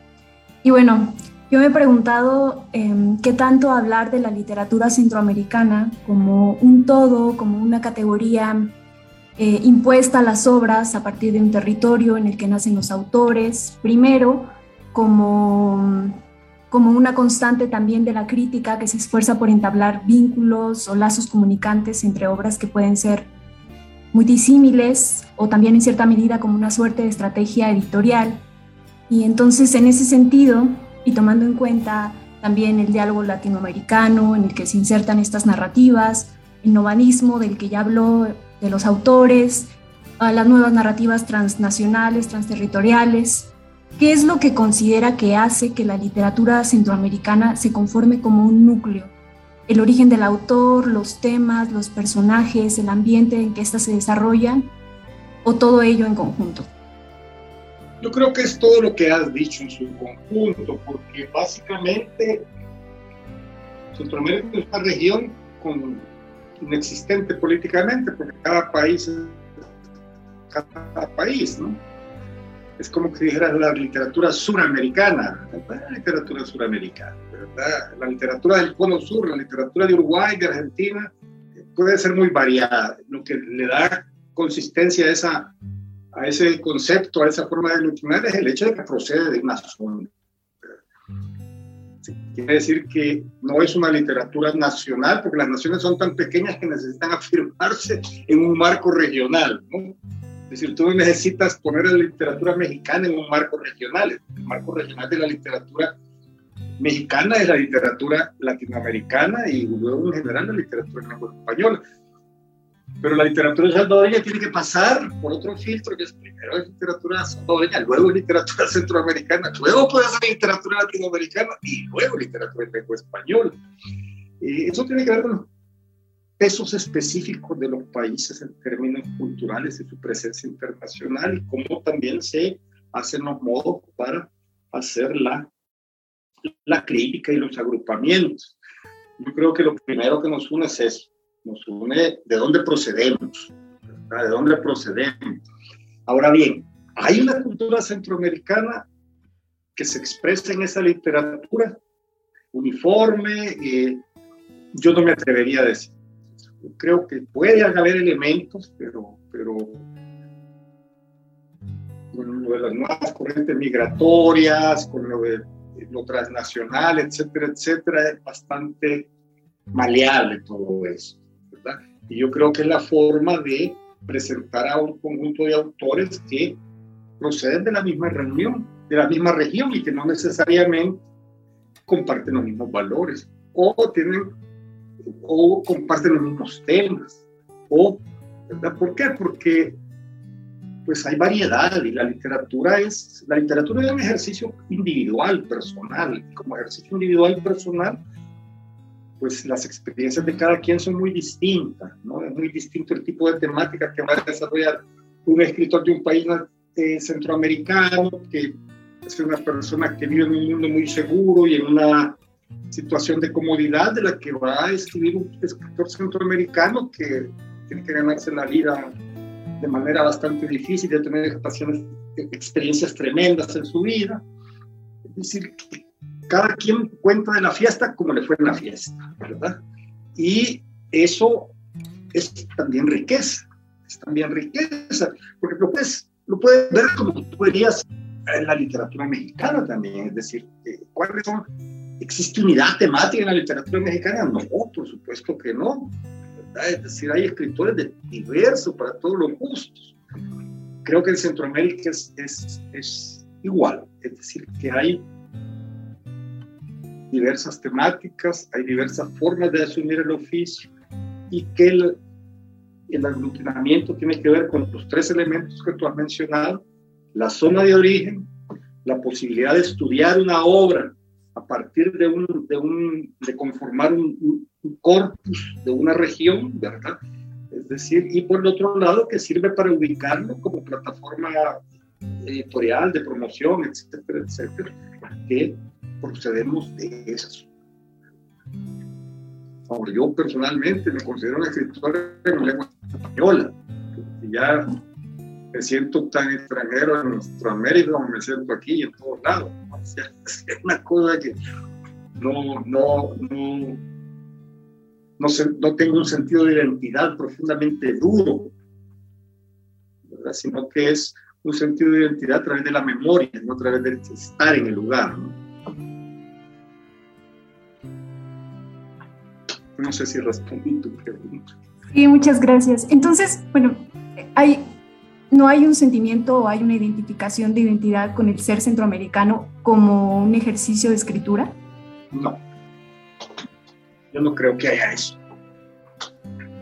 Y bueno, yo me he preguntado em, qué tanto hablar de la literatura centroamericana como un todo, como una categoría eh, impuesta a las obras a partir de un territorio en el que nacen los autores, primero como, como una constante también de la crítica que se esfuerza por entablar vínculos o lazos comunicantes entre obras que pueden ser muy disímiles o también en cierta medida como una suerte de estrategia editorial. Y entonces en ese sentido, y tomando en cuenta también el diálogo latinoamericano en el que se insertan estas narrativas, el novanismo del que ya habló de los autores, a las nuevas narrativas transnacionales, transterritoriales, ¿qué es lo que considera que hace que la literatura centroamericana se conforme como un núcleo el origen del autor, los temas, los personajes, el ambiente en que éstas se desarrollan, o todo ello en conjunto? Yo creo que es todo lo que has dicho en su conjunto, porque básicamente Centroamérica es una región con, inexistente políticamente, porque cada país es cada país, ¿no? es como que dijeras la literatura suramericana, la literatura suramericana, ¿verdad? La literatura del Cono Sur, la literatura de Uruguay, de Argentina, puede ser muy variada. Lo que le da consistencia a, esa, a ese concepto, a esa forma de aglutinar, es el hecho de que procede de una zona. Quiere decir que no es una literatura nacional, porque las naciones son tan pequeñas que necesitan afirmarse en un marco regional. Es decir, tú necesitas poner la literatura mexicana en un marco regional. El marco regional de la literatura mexicana es la literatura latinoamericana y luego en general la literatura española. Pero la literatura salvadoreña tiene que pasar por otro filtro que es primero literatura salvadoreña, luego literatura centroamericana, luego puede ser literatura latinoamericana y luego literatura española. Y eso tiene que ver con pesos específicos de los países en términos culturales y su presencia internacional y cómo también se hacen los modos para hacer la, la crítica y los agrupamientos. Yo creo que lo primero que nos une es eso, nos une de dónde procedemos. ¿De dónde procedemos? Ahora bien, hay una cultura centroamericana que se expresa en esa literatura uniforme. Eh, yo no me atrevería a decir. Creo que puede haber elementos, pero, pero con lo de las nuevas corrientes migratorias, con lo de lo transnacional, etcétera, etcétera, es bastante maleable todo eso, ¿verdad? Y yo creo que es la forma de presentar a un conjunto de autores que proceden de la misma reunión, de la misma región y que no necesariamente comparten los mismos valores o tienen o comparten los mismos temas o ¿verdad? ¿por qué? Porque pues hay variedad y la literatura es la literatura es un ejercicio individual personal como ejercicio individual personal pues las experiencias de cada quien son muy distintas, ¿no? Es muy distinto el tipo de temática que va a desarrollar un escritor de un país eh, centroamericano, que es una persona que vive en un mundo muy seguro y en una situación de comodidad de la que va a escribir un escritor centroamericano que tiene que ganarse la vida de manera bastante difícil, de tener experiencias tremendas en su vida. Es decir, que cada quien cuenta de la fiesta como le fue en la fiesta, ¿verdad? Y eso es también riqueza, es también riqueza, porque lo puedes, lo puedes ver como tú verías en la literatura mexicana también, es decir, ¿cuáles son? ¿Existe unidad temática en la literatura mexicana? No, por supuesto que no, ¿verdad? Es decir, hay escritores de diversos para todos los gustos. Creo que en Centroamérica es, es, es igual, es decir, que hay diversas temáticas, hay diversas formas de asumir el oficio y que el, el aglutinamiento tiene que ver con los tres elementos que tú has mencionado, la zona de origen, la posibilidad de estudiar una obra a partir de, un, de, un, de conformar un, corpus de una región, ¿verdad? Es decir, y por el otro lado que sirve para ubicarlo como plataforma editorial, de promoción, etcétera, etcétera, que procedemos de esas. Ahora, yo personalmente me considero un escritor en lengua española, ya me siento tan extranjero en Centroamérica como me siento aquí en todos lados. es una cosa que no, no, no, no, no tengo un sentido de identidad profundamente duro, sino que es un sentido de identidad a través de la memoria, no a través de estar en el lugar. No sé si respondí tu pregunta. Sí, muchas gracias. Entonces, bueno, hay, no hay un sentimiento o hay una identificación de identidad con el ser centroamericano como un ejercicio de escritura? No. Yo no creo que haya eso.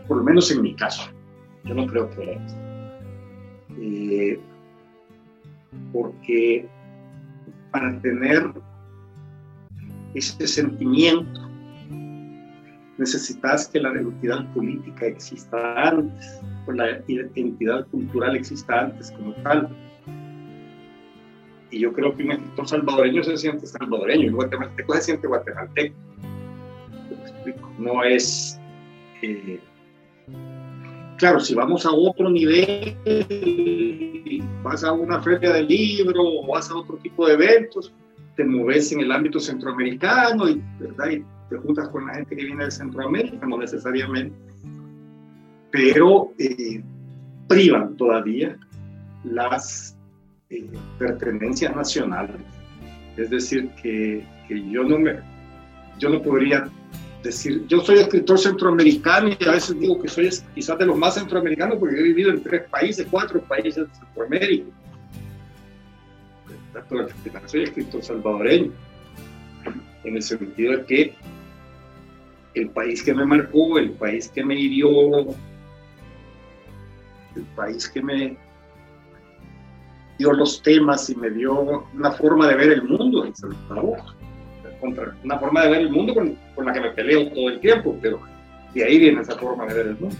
Por lo menos en mi caso. Yo no creo que haya eso. Eh, porque para tener ese sentimiento necesitas que la identidad política exista antes, o la identidad cultural exista antes como tal. Y yo creo que un escritor salvadoreño se siente salvadoreño, un guatemalteco se siente guatemalteco. No es... Eh, claro, si vamos a otro nivel, vas a una feria de libro o vas a otro tipo de eventos, te mueves en el ámbito centroamericano y, ¿verdad? Te juntas con la gente que viene de Centroamérica, no necesariamente, pero eh, privan todavía las eh, pertenencias nacionales. Es decir, que, que, yo, no me, yo no podría decir, yo soy escritor centroamericano y a veces digo que soy quizás de los más centroamericanos porque he vivido en tres países, cuatro países de Centroamérica. Soy escritor salvadoreño, en el sentido de que el país que me marcó, el país que me hirió, el país que me dio los temas y me dio una forma de ver el mundo Una forma de ver el mundo con, con, la que me peleo todo el tiempo, pero de ahí viene esa forma de ver el mundo.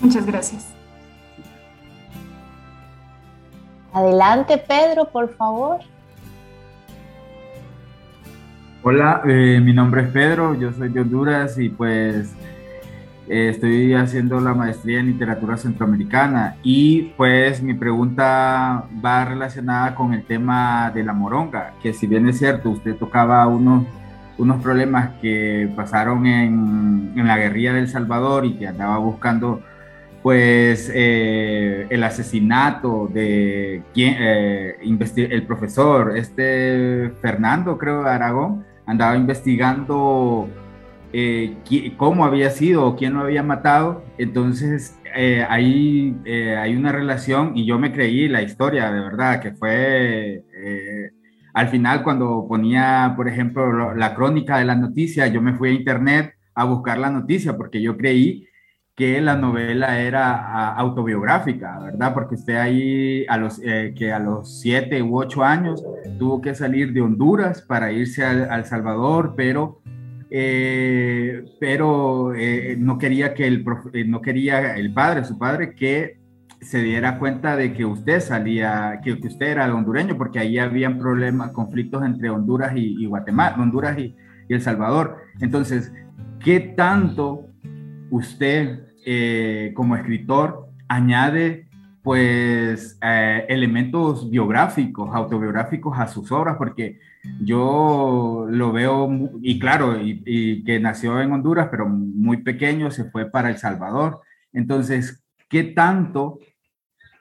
Muchas gracias. Adelante, Pedro, por favor. Hola, eh, mi nombre es Pedro, yo soy de Honduras y pues Eh, estoy haciendo la maestría en literatura centroamericana. Y pues mi pregunta va relacionada con el tema de la moronga, que si bien es cierto, usted tocaba unos, unos problemas que pasaron en, en la guerrilla del Salvador y que andaba buscando pues eh, el asesinato de quien, eh, el profesor, este Fernando, creo, Aragón, andaba investigando eh, cómo había sido o quién lo había matado. Entonces, eh, ahí eh, hay una relación y yo me creí la historia, de verdad, que fue al final cuando ponía, por ejemplo, la crónica de la noticia, yo me fui a internet a buscar la noticia porque yo creí que la novela era autobiográfica, ¿verdad? Porque usted ahí, a los, que a los siete u ocho años, tuvo que salir de Honduras para irse a, a El Salvador, pero eh, pero eh, no quería que el eh, no quería el padre, su padre, que se diera cuenta de que usted salía, que, usted era hondureño, porque ahí habían problemas, conflictos entre Honduras y, Guatemala, Honduras y, El Salvador. Entonces, ¿qué tanto usted como escritor añade pues elementos biográficos, autobiográficos a sus obras? Porque yo lo veo, y claro, y, que nació en Honduras, pero muy pequeño, se fue para El Salvador. Entonces, ¿qué tanto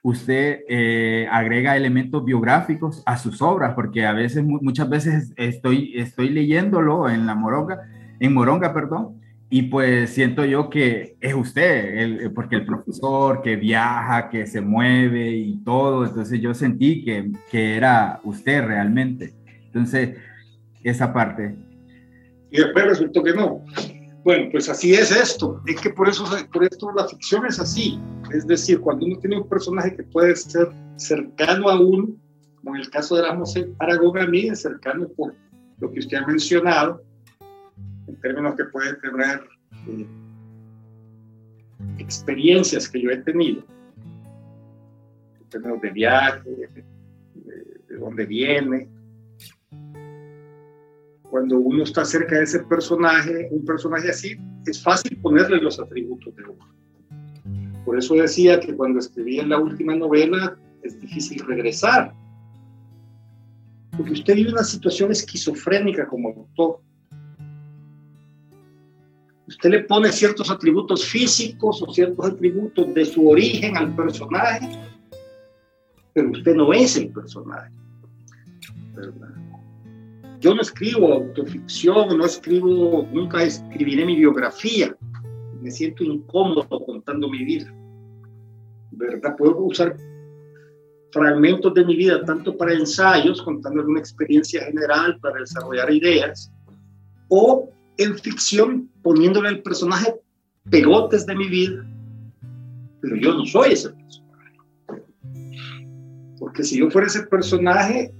usted eh, agrega elementos biográficos a sus obras? Porque a veces, muchas veces estoy, estoy leyéndolo en la Moronga, en Moronga, perdón, y pues siento yo que es usted, porque el profesor que viaja, que se mueve y todo, entonces yo sentí que, que era usted realmente. Entonces, esa parte. Y después resultó que no. Bueno, pues así es esto. Es que por eso, por esto la ficción es así. Es decir, cuando uno tiene un personaje que puede ser cercano a uno, como en el caso de la José Aragón a mí, es cercano por lo que usted ha mencionado, en términos que puede tener eh, experiencias que yo he tenido, en términos de viaje, de, de dónde viene, cuando uno está cerca de ese personaje, un personaje así, es fácil ponerle los atributos de uno. Por eso decía que cuando escribí en la última novela es difícil regresar, porque usted vive una situación esquizofrénica como autor. Usted le pone ciertos atributos físicos o ciertos atributos de su origen al personaje, pero usted no es el personaje. ¿verdad? Yo no escribo autoficción, no escribo, nunca escribiré mi biografía. Me siento incómodo contando mi vida. ¿Verdad? Puedo usar fragmentos de mi vida, tanto para ensayos, contando alguna experiencia general, para desarrollar ideas, o en ficción, poniéndole al personaje pegotes de mi vida, pero yo no soy ese personaje. Porque si yo fuera ese personaje,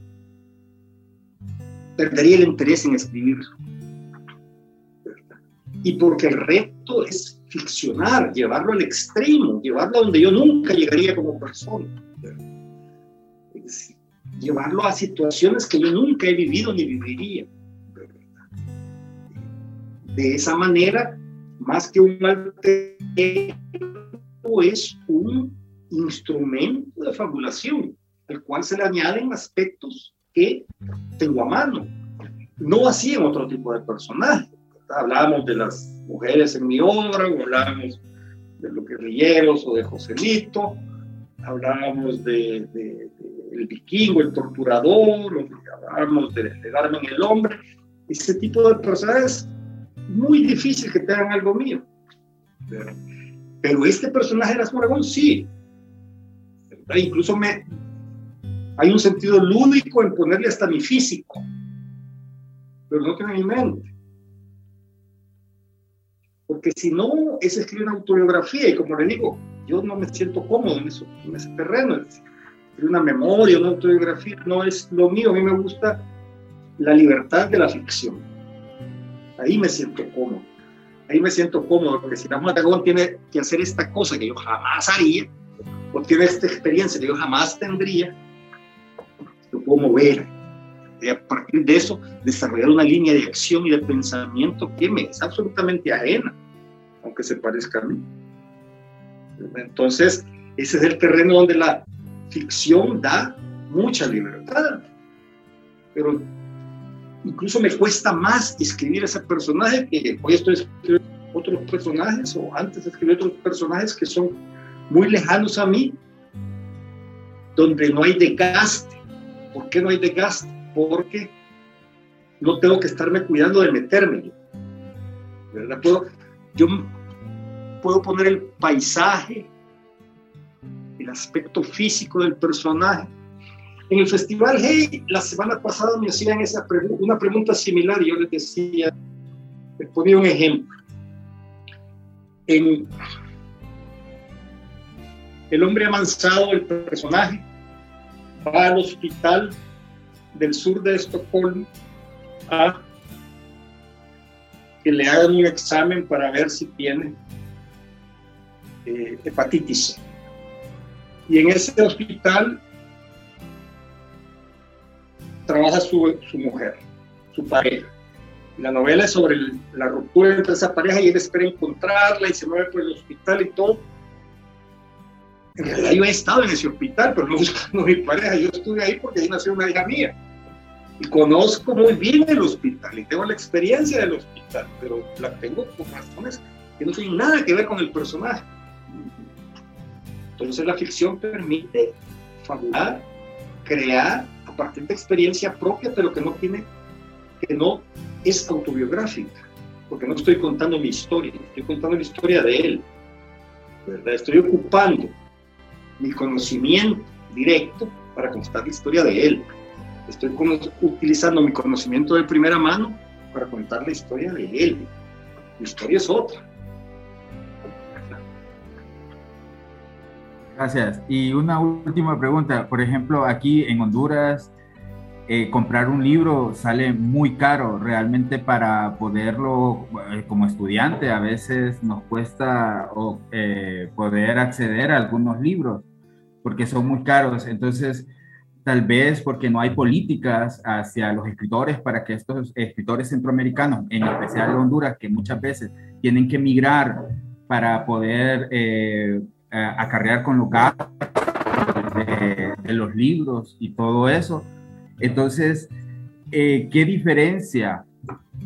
perdería el interés en escribir. Y porque el reto es ficcionar, llevarlo al extremo, llevarlo a donde yo nunca llegaría como persona. llevarlo a situaciones que yo nunca he vivido ni viviría. De esa manera, más que un arte, es un instrumento de fabulación, al cual se le añaden aspectos que tengo a mano. No así en otro tipo de personajes. Hablábamos de las mujeres en mi obra, o hablábamos de los guerrilleros o de Joselito, hablábamos de, el vikingo, el torturador, hablábamos de, de Darme en el hombre. Ese tipo de personajes, muy difícil que tengan algo mío. Pero, este personaje de Moragón sí. Incluso me, hay un sentido lúdico en ponerle hasta mi físico, pero no tiene mi mente. Porque si no, es escribir una autobiografía y como le digo, yo no me siento cómodo en, eso, en ese terreno. Escribir una memoria, una autobiografía, no es lo mío. A mí me gusta la libertad de la ficción. Ahí me siento cómodo. Ahí me siento cómodo, porque si la Aragón tiene que hacer esta cosa que yo jamás haría, o tiene esta experiencia que yo jamás tendría, lo puedo mover. Y a partir de eso, desarrollar una línea de acción y de pensamiento que me es absolutamente ajena, que se parezca a mí. Entonces, ese es el terreno donde la ficción da mucha libertad. Pero incluso me cuesta más escribir ese personaje que hoy estoy escribiendo otros personajes o antes escribí otros personajes que son muy lejanos a mí, donde no hay desgaste. ¿Por qué no hay desgaste? Porque no tengo que estarme cuidando de meterme. ¿Verdad? Yo puedo poner el paisaje, el aspecto físico del personaje. En el Festival Hey, la semana pasada me hacían esa una pregunta similar y yo les decía, les ponía un ejemplo. El hombre amansado, el personaje, va al hospital del sur de Estocolmo a que le hagan un examen para ver si tiene eh, hepatitis Y en ese hospital trabaja su, su mujer, su pareja. La novela es sobre la ruptura entre esa pareja y él espera encontrarla y se mueve por el hospital y todo. En realidad yo he estado en ese hospital, pero no buscando mi pareja. Yo estuve ahí porque ahí nació una hija mía. Y conozco muy bien el hospital y tengo la experiencia del hospital, pero la tengo por razones que no tienen nada que ver con el personaje. Entonces la ficción permite fabular, crear partir de experiencia propia, pero que no tiene, que no es autobiográfica, porque no estoy contando mi historia, estoy contando la historia de él, ¿verdad? Estoy ocupando mi conocimiento directo para contar la historia de él. Estoy utilizando mi conocimiento de primera mano para contar la historia de él. La historia es otra. Gracias. Y una última pregunta. Por ejemplo, aquí en Honduras, eh, comprar un libro sale muy caro. Realmente para poderlo, eh, como estudiante, a veces nos cuesta eh, poder acceder a algunos libros porque son muy caros. Entonces, tal vez porque no hay políticas hacia los escritores para que estos escritores centroamericanos, en especial de Honduras, que muchas veces tienen que emigrar para poder acarrear con los gastos de, los libros y todo eso. Entonces, eh, ¿qué diferencia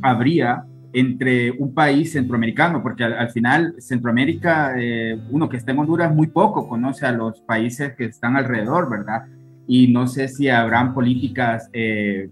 habría entre un país centroamericano? Porque al, final Centroamérica, eh, uno que está en Honduras muy poco conoce a los países que están alrededor, ¿verdad? Y no sé si habrán políticas, eh,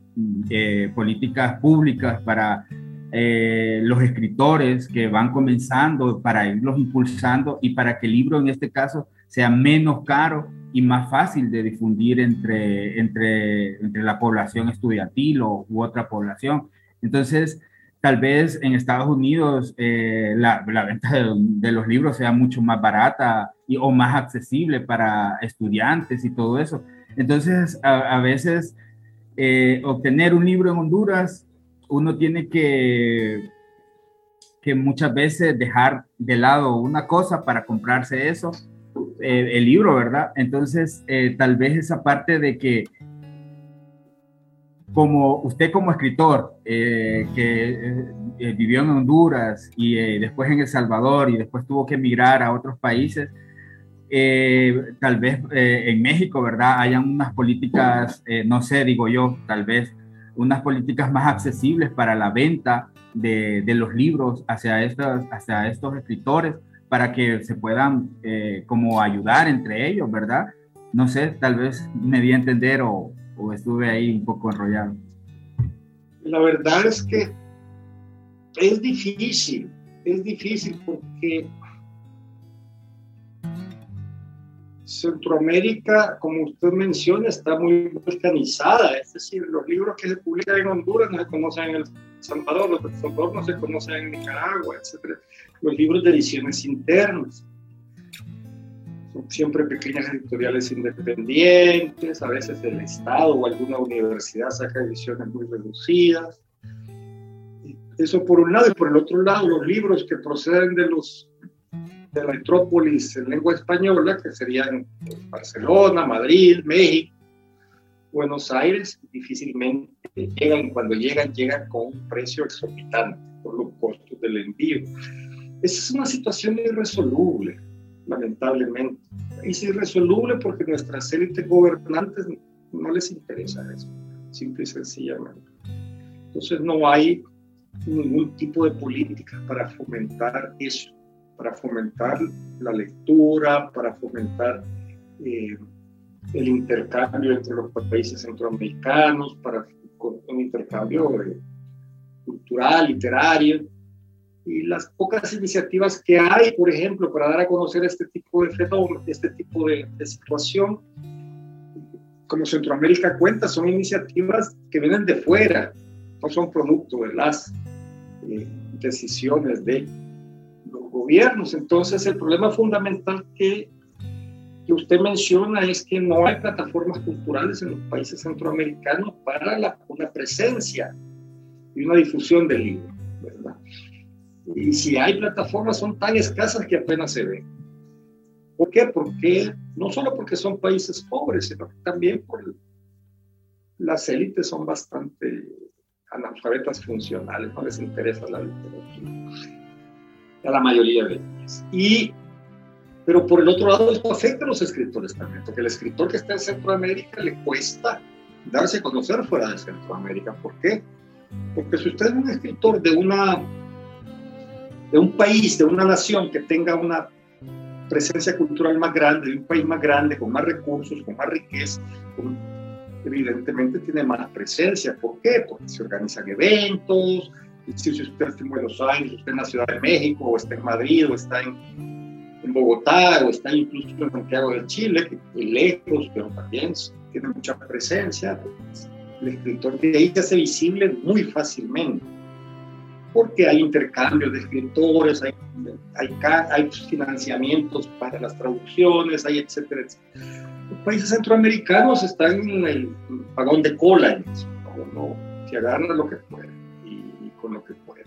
políticas públicas para eh, los escritores que van comenzando para irlos impulsando y para que el libro en este caso sea menos caro y más fácil de difundir entre, entre, entre la población estudiantil o, otra población. Entonces, tal vez en Estados Unidos eh, la, la, venta de, los libros sea mucho más barata y, o más accesible para estudiantes y todo eso. Entonces, a, veces eh, obtener un libro en Honduras uno tiene que, que muchas veces dejar de lado una cosa para comprarse eso, eh, el libro, ¿verdad? Entonces, eh, tal vez esa parte de que como usted como escritor eh, que vivió en Honduras y después en El Salvador y después tuvo que emigrar a otros países, tal vez en México, ¿verdad? Hayan unas políticas, no sé, digo yo, tal vez unas políticas más accesibles para la venta de, de los libros hacia, estos, hacia estos escritores para que se puedan eh, como ayudar entre ellos, ¿verdad? No sé, tal vez me di a entender o, o estuve ahí un poco enrollado. La verdad es que es difícil, es difícil porque Centroamérica, como usted menciona, está muy organizada, es decir, los libros que se publican en Honduras no se conocen en El Salvador, los de Salvador no se conocen en Nicaragua, etc. Los libros de ediciones internas. Son siempre pequeñas editoriales independientes, a veces el Estado o alguna universidad saca ediciones muy reducidas. Eso por un lado, y por el otro lado, los libros que proceden de los de metrópolis en lengua española, que serían Barcelona, Madrid, México, Buenos Aires, difícilmente llegan, cuando llegan, llegan con un precio exorbitante por los costos del envío. Esa es una situación irresoluble, lamentablemente. Es irresoluble porque nuestras élites gobernantes no les interesa eso, simple y sencillamente. Entonces no hay ningún tipo de política para fomentar eso, para fomentar la lectura, para fomentar eh, el intercambio entre los países centroamericanos, para un intercambio cultural, literario, y las pocas iniciativas que hay, por ejemplo, para dar a conocer este tipo de fenómeno, este tipo de, situación, como Centroamérica cuenta, son iniciativas que vienen de fuera, no son producto de las eh, decisiones de los gobiernos. Entonces, el problema fundamental que, que usted menciona es que no hay plataformas culturales en los países centroamericanos para la, una presencia y una difusión del libro, ¿verdad? Y si hay plataformas son tan escasas que apenas se ven. ¿Por qué? Porque no solo porque son países pobres, sino también por las élites son bastante analfabetas funcionales, no les interesa la literatura. A la mayoría de ellas. Y, pero por el otro lado, esto afecta a los escritores también, porque el escritor que está en Centroamérica le cuesta darse a conocer fuera de Centroamérica. ¿Por qué? Porque si usted es un escritor de una de un país, de una nación que tenga una presencia cultural más grande, de un país más grande, con más recursos, con más riqueza, evidentemente tiene más presencia. ¿Por qué? Porque se organizan eventos, si usted está en Buenos Aires, usted en la Ciudad de México, o está en Madrid, o está en, Bogotá, o está incluso en Santiago de Chile, que es lejos, pero también tiene mucha presencia. El escritor de ahí se hace visible muy fácilmente porque hay intercambios de escritores, hay, hay, financiamientos para las traducciones, hay etcétera, Los países centroamericanos están en el vagón de cola en eso, ¿no? se agarran lo que pueden con lo que pueden,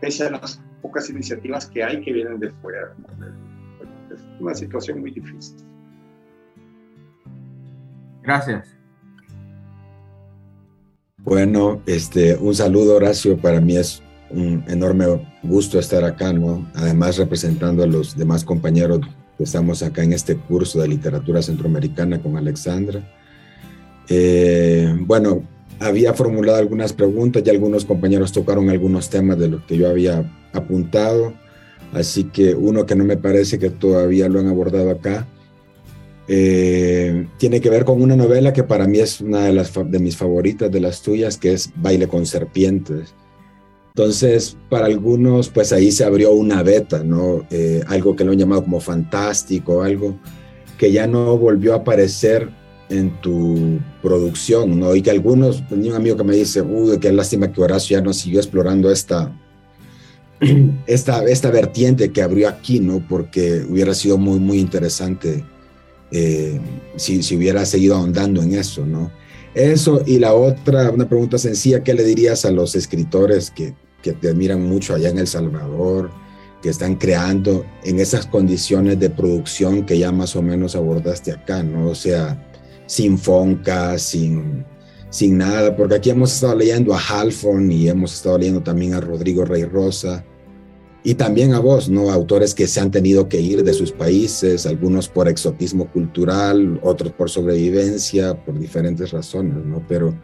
pese a las pocas iniciativas que hay que vienen de fuera. Es una situación muy difícil. Gracias. Bueno, este, un saludo Horacio, para mí es un enorme gusto estar acá, ¿no? Además representando a los demás compañeros que estamos acá en este curso de literatura centroamericana con Alexandra. Eh, bueno, había formulado algunas preguntas y algunos compañeros tocaron algunos temas de los que yo había apuntado, así que uno que no me parece que todavía lo han abordado acá eh, tiene que ver con una novela que para mí es una de, las, de mis favoritas, de las tuyas, que es Baile con Serpientes. Entonces, para algunos, pues ahí se abrió una beta, ¿no? Eh, algo que lo han llamado como fantástico, algo que ya no volvió a aparecer en tu producción, ¿no? Y que algunos, tenía un amigo que me dice, uy, qué lástima que Horacio ya no siguió explorando esta, esta, esta vertiente que abrió aquí, ¿no? Porque hubiera sido muy, muy interesante eh, si, si, hubiera seguido ahondando en eso, ¿no? Eso y la otra, una pregunta sencilla, ¿qué le dirías a los escritores que, que te admiran mucho allá en El Salvador, que están creando en esas condiciones de producción que ya más o menos abordaste acá, ¿no? O sea, sin fonca, sin, sin nada, porque aquí hemos estado leyendo a Halfon y hemos estado leyendo también a Rodrigo Rey Rosa, y también a vos, ¿no? Autores que se han tenido que ir de sus países, algunos por exotismo cultural, otros por sobrevivencia, por diferentes razones, ¿no? Pero,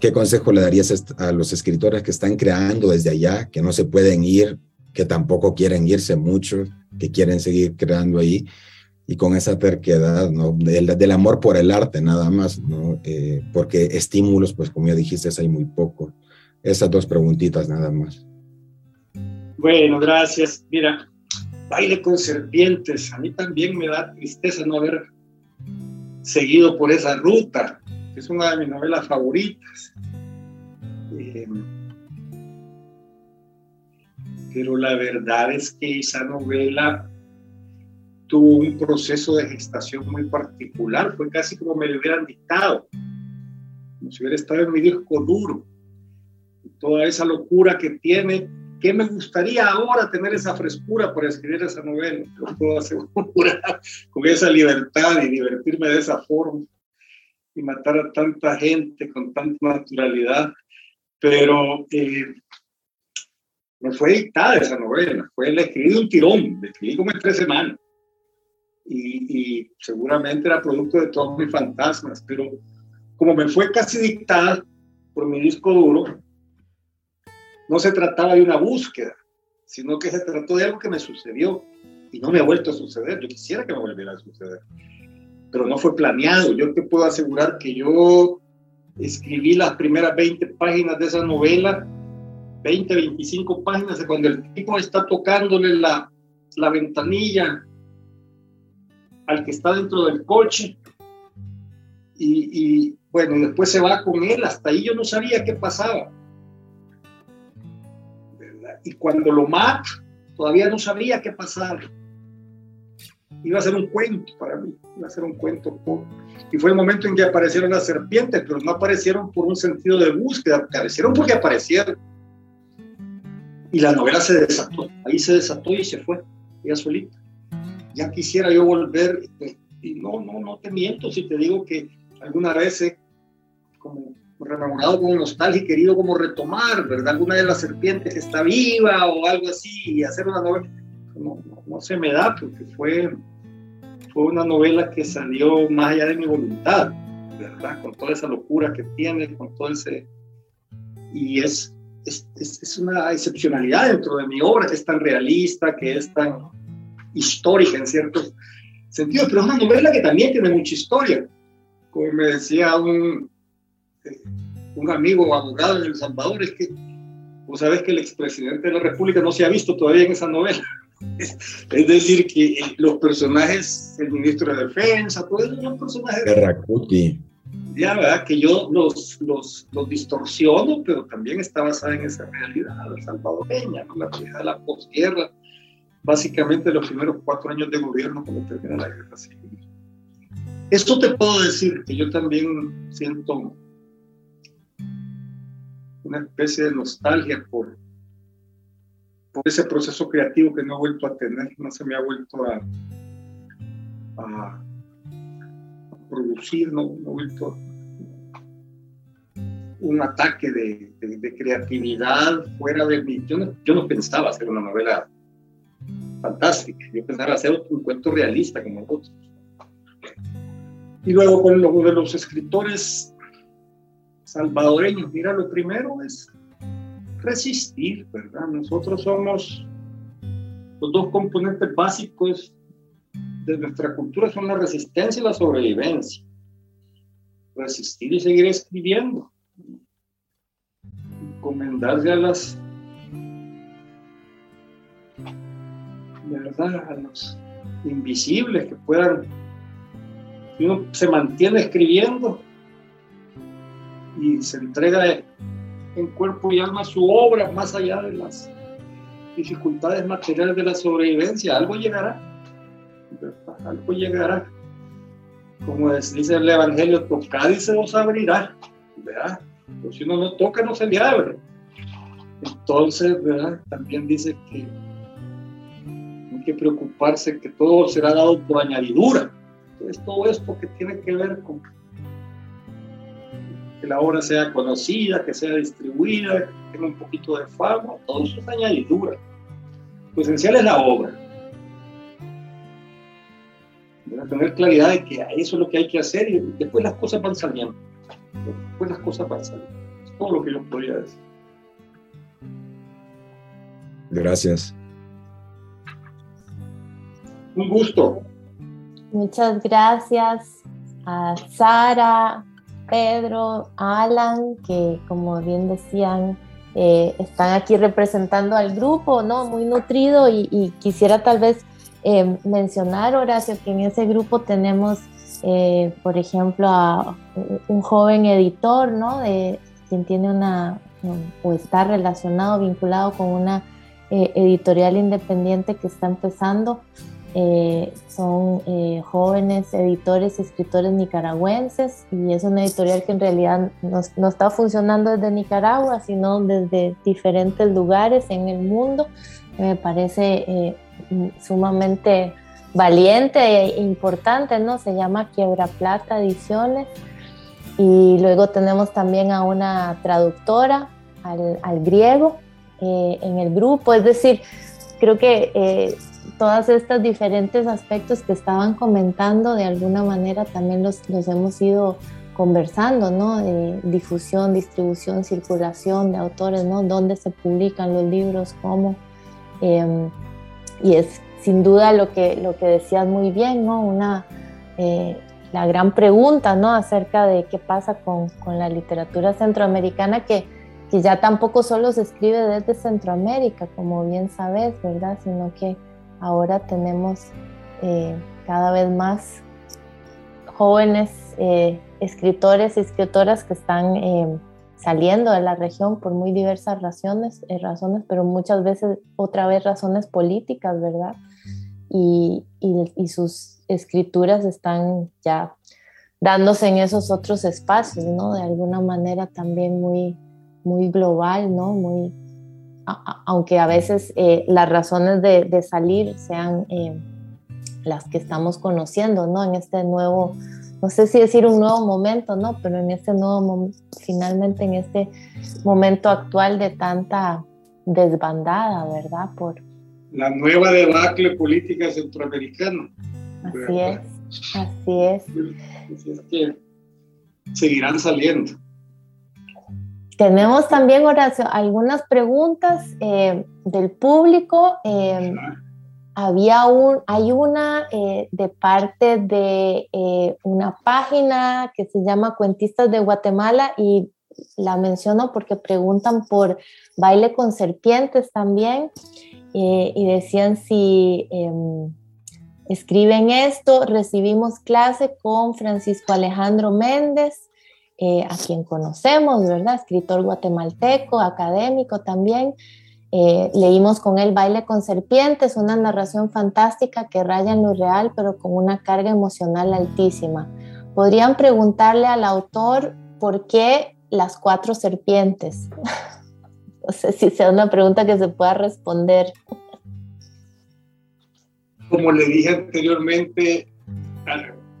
¿qué consejo le darías a los escritores que están creando desde allá, que no se pueden ir, que tampoco quieren irse mucho, que quieren seguir creando ahí? Y con esa terquedad, ¿no? Del, amor por el arte, nada más, ¿no? Eh, porque estímulos, pues como ya dijiste, hay muy poco. Esas dos preguntitas nada más. Bueno, gracias. Mira, baile con serpientes. A mí también me da tristeza no haber seguido por esa ruta. Es una de mis novelas favoritas. Eh, pero la verdad es que esa novela tuvo un proceso de gestación muy particular. Fue casi como me lo hubieran dictado. Como si hubiera estado en mi disco duro. Toda esa locura que tiene ¿Qué me gustaría ahora tener esa frescura para escribir esa novela? Lo puedo asegurar, con esa libertad y divertirme de esa forma y matar a tanta gente con tanta naturalidad. Pero eh, no fue dictada esa novela, fue la escribí de un tirón, la escribí como en tres semanas. Y, y, seguramente era producto de todos mis fantasmas, pero como me fue casi dictada por mi disco duro, no se trataba de una búsqueda, sino que se trató de algo que me sucedió y no me ha vuelto a suceder. Yo quisiera que me volviera a suceder, pero no fue planeado. Yo te puedo asegurar que yo escribí las primeras 20 páginas de esa novela, 20, 25 páginas, cuando el tipo está tocándole la, la ventanilla al que está dentro del coche. Y, y bueno, después se va con él, hasta ahí yo no sabía qué pasaba. Y cuando lo mata, todavía no sabía qué pasaba iba a ser un cuento para mí, iba a ser un cuento. Y fue el momento en que aparecieron las serpientes, pero no aparecieron por un sentido de búsqueda, aparecieron porque aparecieron. Y la novela se desató, ahí se desató y se fue, ella solita. Ya quisiera yo volver, y no, no, no te miento si te digo que alguna vez he como rememorado con nostalgia y querido como retomar, ¿verdad? Alguna de las serpientes que está viva o algo así y hacer una novela. No, no, no se me da porque fue fue una novela que salió más allá de mi voluntad, ¿verdad? Con toda esa locura que tiene, con todo ese... Y es, es, es, una excepcionalidad dentro de mi obra, que es tan realista, que es tan histórica en ciertos sentidos, pero es una novela que también tiene mucha historia. Como me decía un, eh, un amigo abogado en El Salvador, es que vos sabés que el expresidente de la República no se ha visto todavía en esa novela. Es decir, que los personajes, el ministro de Defensa, todos son personajes. Rakuti. Ya, ¿verdad? Que yo los, los, los, distorsiono, pero también está basada en esa realidad salvadoreña, ¿no? la realidad de la posguerra, básicamente los primeros cuatro años de gobierno cuando termina la guerra civil. Esto te puedo decir que yo también siento una especie de nostalgia por, por ese proceso creativo que no he vuelto a tener, no se me ha vuelto a, a, producir, no, he vuelto un ataque de, de, creatividad fuera de mí. Yo no, yo no pensaba hacer una novela fantástica, yo pensaba hacer un cuento realista como otros. Y luego con lo de los escritores salvadoreños, mira, lo primero es resistir, ¿verdad? Nosotros somos los dos componentes básicos de nuestra cultura son la resistencia y la sobrevivencia. Resistir y seguir escribiendo. Encomendarse a las ¿verdad? a los invisibles que puedan si uno se mantiene escribiendo y se entrega en cuerpo y alma su obra, más allá de las dificultades materiales de la sobrevivencia. Algo llegará, algo llegará. Como dice el Evangelio, tocad y se os abrirá. ¿verdad? Pues si uno no toca, no se le abre. Entonces, ¿verdad? también dice que que preocuparse que todo será dado por añadidura. Entonces, todo esto que tiene que ver con que la obra sea conocida, que sea distribuida, que tenga un poquito de fama, todo eso es añadidura. Lo esencial es la obra. tener claridad de que eso es lo que hay que hacer y después las cosas van saliendo. Después las cosas van saliendo. Es todo lo que yo podría decir. Gracias. Un gusto. Muchas gracias a Sara, Pedro, Alan, que como bien decían, eh, están aquí representando al grupo, ¿no? Muy nutrido y, quisiera tal vez eh, mencionar, Horacio, que en ese grupo tenemos, eh, por ejemplo, a un joven editor, ¿no? De, quien tiene una, o está relacionado, vinculado con una editorial independiente que está empezando. Eh, son eh, jóvenes editores, escritores nicaragüenses y es una editorial que en realidad no, está funcionando desde Nicaragua, sino desde diferentes lugares en el mundo. Me parece eh, sumamente valiente e importante, ¿no? Se llama Quiebra Plata Ediciones. Y luego tenemos también a una traductora al, al griego, eh, en el grupo. Es decir, creo que eh, todos estos diferentes aspectos que estaban comentando, de alguna manera también los, los hemos ido conversando, ¿no? difusión, distribución, circulación de autores, ¿no? Dónde se publican los libros, cómo. Em, y es sin duda lo que, lo que decías muy bien, ¿no? Una, eh, la gran pregunta, ¿no? Acerca de qué pasa con, con la literatura centroamericana que, que, ya tampoco solo se escribe desde Centroamérica, como bien sabes, ¿verdad? Sino que ahora tenemos eh, cada vez más jóvenes eh, escritores y escritoras que están saliendo de la región por muy diversas razones, razones, pero muchas veces otra vez razones políticas, ¿verdad? y, y, sus escrituras están ya dándose en esos otros espacios, ¿no? De alguna manera también muy, muy global, ¿no? Muy, aunque a veces eh, las razones de, de salir sean eh, las que estamos conociendo, ¿no? En este nuevo, no sé si decir un nuevo momento, ¿no? Pero en este nuevo, finalmente en este momento actual de tanta desbandada, ¿verdad? Por, la nueva debacle política centroamericana. Así es, así es. Así es que seguirán saliendo. Tenemos también, Horacio, algunas preguntas eh, del público. Eh, había un, hay una eh, de parte de una página que se llama Cuentistas de Guatemala y la menciono porque preguntan por baile con serpientes también. Y decían si em, escriben esto, recibimos clase con Francisco Alejandro Méndez, eh, a quien conocemos, ¿verdad? Escritor guatemalteco, académico también. Eh, leímos con él Baile con Serpientes, una narración fantástica que raya en lo real, pero con una carga emocional altísima. Podrían preguntarle al autor por qué las cuatro serpientes. No sé si sea una pregunta que se pueda responder. Como le dije anteriormente,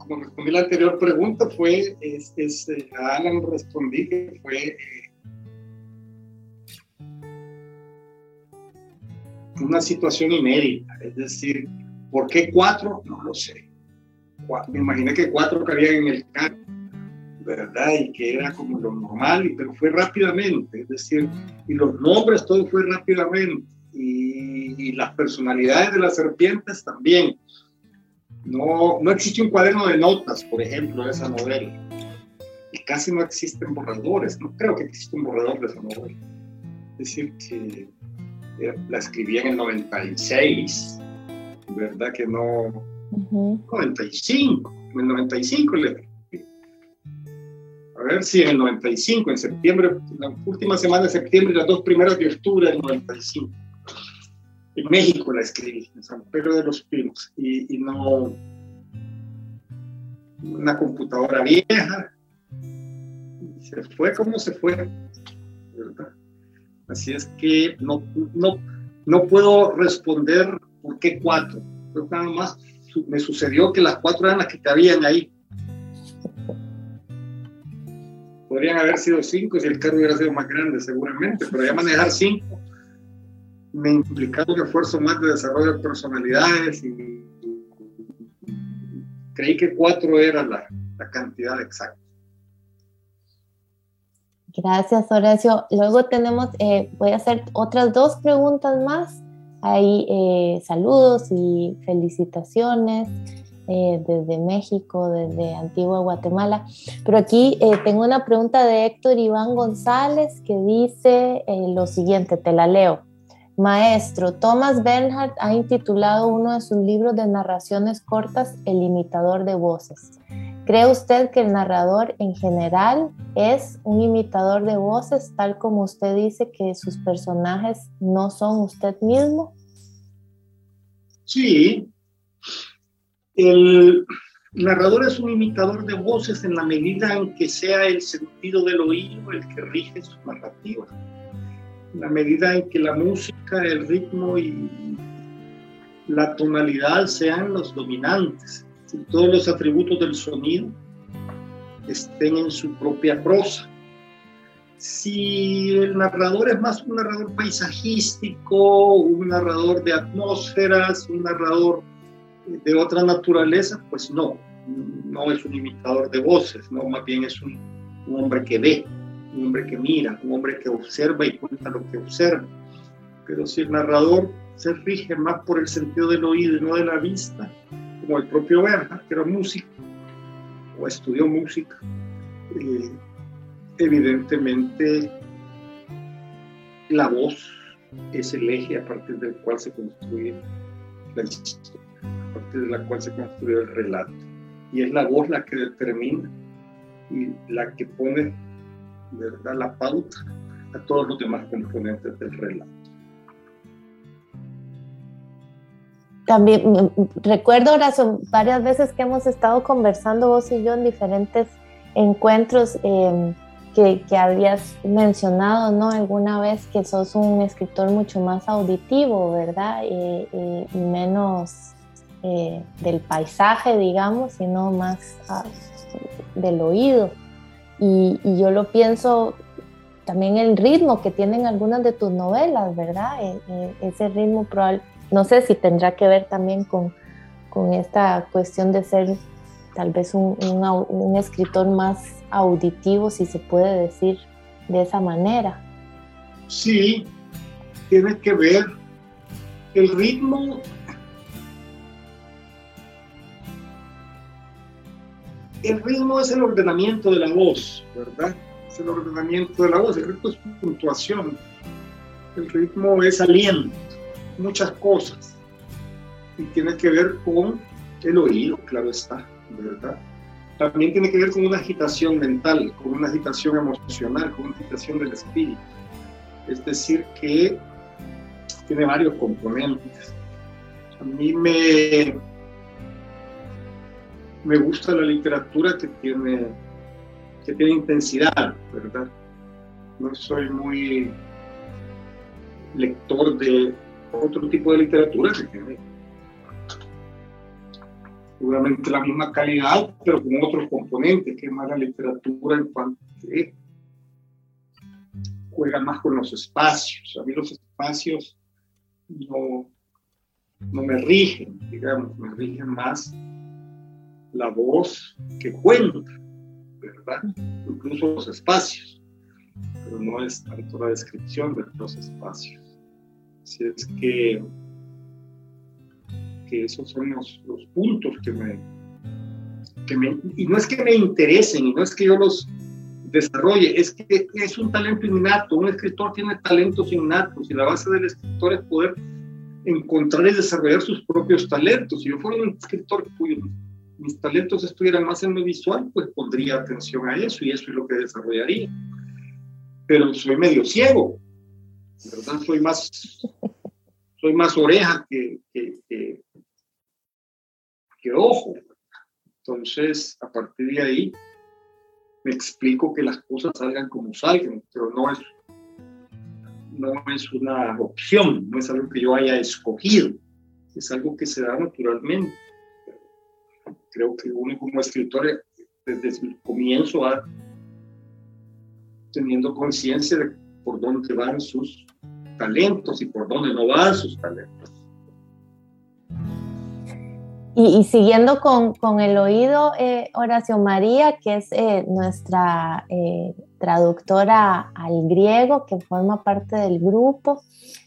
como respondí la anterior pregunta, fue, es, eh, a Alan respondí que fue eh, una situación inédita, es decir, ¿por qué cuatro? No lo sé. Me imaginé que cuatro cabían en el carro ¿verdad? Y que era como lo normal, pero fue rápidamente, es decir, y los nombres, todo fue rápidamente, y, las personalidades de las serpientes también. No, no existe un cuaderno de notas, por ejemplo, de esa novela. Y casi no existen borradores, no creo que exista un borrador de esa novela. Es decir, que eh, la escribí en el 96, ¿verdad? Que no... 95, en el 95 le a ver si en el 95, en septiembre, la última semana de septiembre, las dos primeras de octubre del 95. En México la escribí, en San Pedro de los Pinos, y, no una computadora vieja. Se fue como se fue, ¿verdad? Así es que no, no, no puedo responder por qué cuatro. nada más me sucedió que las cuatro eran las que cabían ahí Podrían haber sido cinco si el carro hubiera sido más grande, seguramente, pero ya manejar cinco me implicaba un esfuerzo más de desarrollo de personalidades y creí que cuatro era la, la cantidad exacta. Gracias, Horacio. Luego tenemos, eh, voy a hacer otras dos preguntas más. Hay eh, saludos y felicitaciones. Eh, desde México, desde Antigua Guatemala. Pero aquí tengo una pregunta de Héctor Iván González que dice lo siguiente, te la leo. Maestro, Thomas Bernhardt ha intitulado uno de sus libros de narraciones cortas El imitador de voces. ¿Cree usted que el narrador en general es un imitador de voces, tal como usted dice que sus personajes no son usted mismo? Sí, el narrador es un imitador de voces en la medida en que sea el sentido del oído el que rige su narrativa. La medida en que la música, el ritmo y la tonalidad sean los dominantes. Si todos los atributos del sonido estén en su propia prosa. Si el narrador es más un narrador paisajístico, un narrador de atmósferas, un narrador de otra naturaleza, pues no, no es un imitador de voces, no, más bien es un, un hombre que ve, un hombre que mira, un hombre que observa y cuenta lo que observa. Pero si el narrador se rige más por el sentido del oído y no de la vista, como el propio Berja, que era músico o estudió música, eh, evidentemente la voz es el eje a partir del cual se construye la historia, a partir de la cual se construye el relato. Y es la voz la que determina y la que pone la pauta a todos los demás componentes del relato. También mm, mm, recuerdo, ahora son varias veces que hemos estado conversando vos y yo en diferentes encuentros em, que, que, habías mencionado, ¿no? Alguna vez que sos un escritor mucho más auditivo, ¿verdad? y menos eh, del paisaje, digamos, sino más ah, del oído. Y, yo lo pienso también el ritmo que tienen algunas de tus novelas, ¿verdad? E, e, ese ritmo probable no sé si tendrá que ver también con, con esta cuestión de ser tal vez un, un, escritor más auditivo, si se puede decir de esa manera. Sí, tiene que ver el ritmo. El ritmo es el ordenamiento de la voz, ¿verdad? Es el ordenamiento de la voz. El ritmo es puntuación. El ritmo es aliento muchas cosas y tiene que ver con el oído, claro está, ¿verdad? También tiene que ver con una agitación mental, con una agitación emocional, con una agitación del espíritu. Es decir, que tiene varios componentes. A mí me, me gusta la literatura que tiene, que tiene intensidad, ¿verdad? No soy muy lector de, otro tipo de literatura que tiene seguramente la misma calidad, pero con otros componentes, que es más la literatura en cuanto que juega más con los espacios. A mí los espacios no, no me rigen, digamos, me rigen más la voz que cuenta, ¿verdad? Incluso los espacios, pero no es tanto la descripción de los espacios. Si es que, que esos son los, los puntos que me, que me, Y no es que me interesen, y no es que yo los desarrolle, es que es un talento innato. Un escritor tiene talentos innatos y la base del escritor es poder encontrar y desarrollar sus propios talentos. Si yo fuera un escritor cuyo mis talentos estuvieran más en lo visual, pues pondría atención a eso y eso es lo que desarrollaría. Pero soy medio ciego, ¿verdad? Soy más, soy más oreja que, que, que, ojo. Entonces, a partir de ahí, me explico que las cosas salgan como salgan, pero no es, no es una opción, no es algo que yo haya escogido, es algo que se da naturalmente. Creo que uno como escritor desde el comienzo va teniendo conciencia de por dónde van sus talentos y por dónde no van sus talentos. Y, siguiendo con, con, el oído, eh, Horacio María, que es eh, nuestra eh, traductora al griego, que forma parte del grupo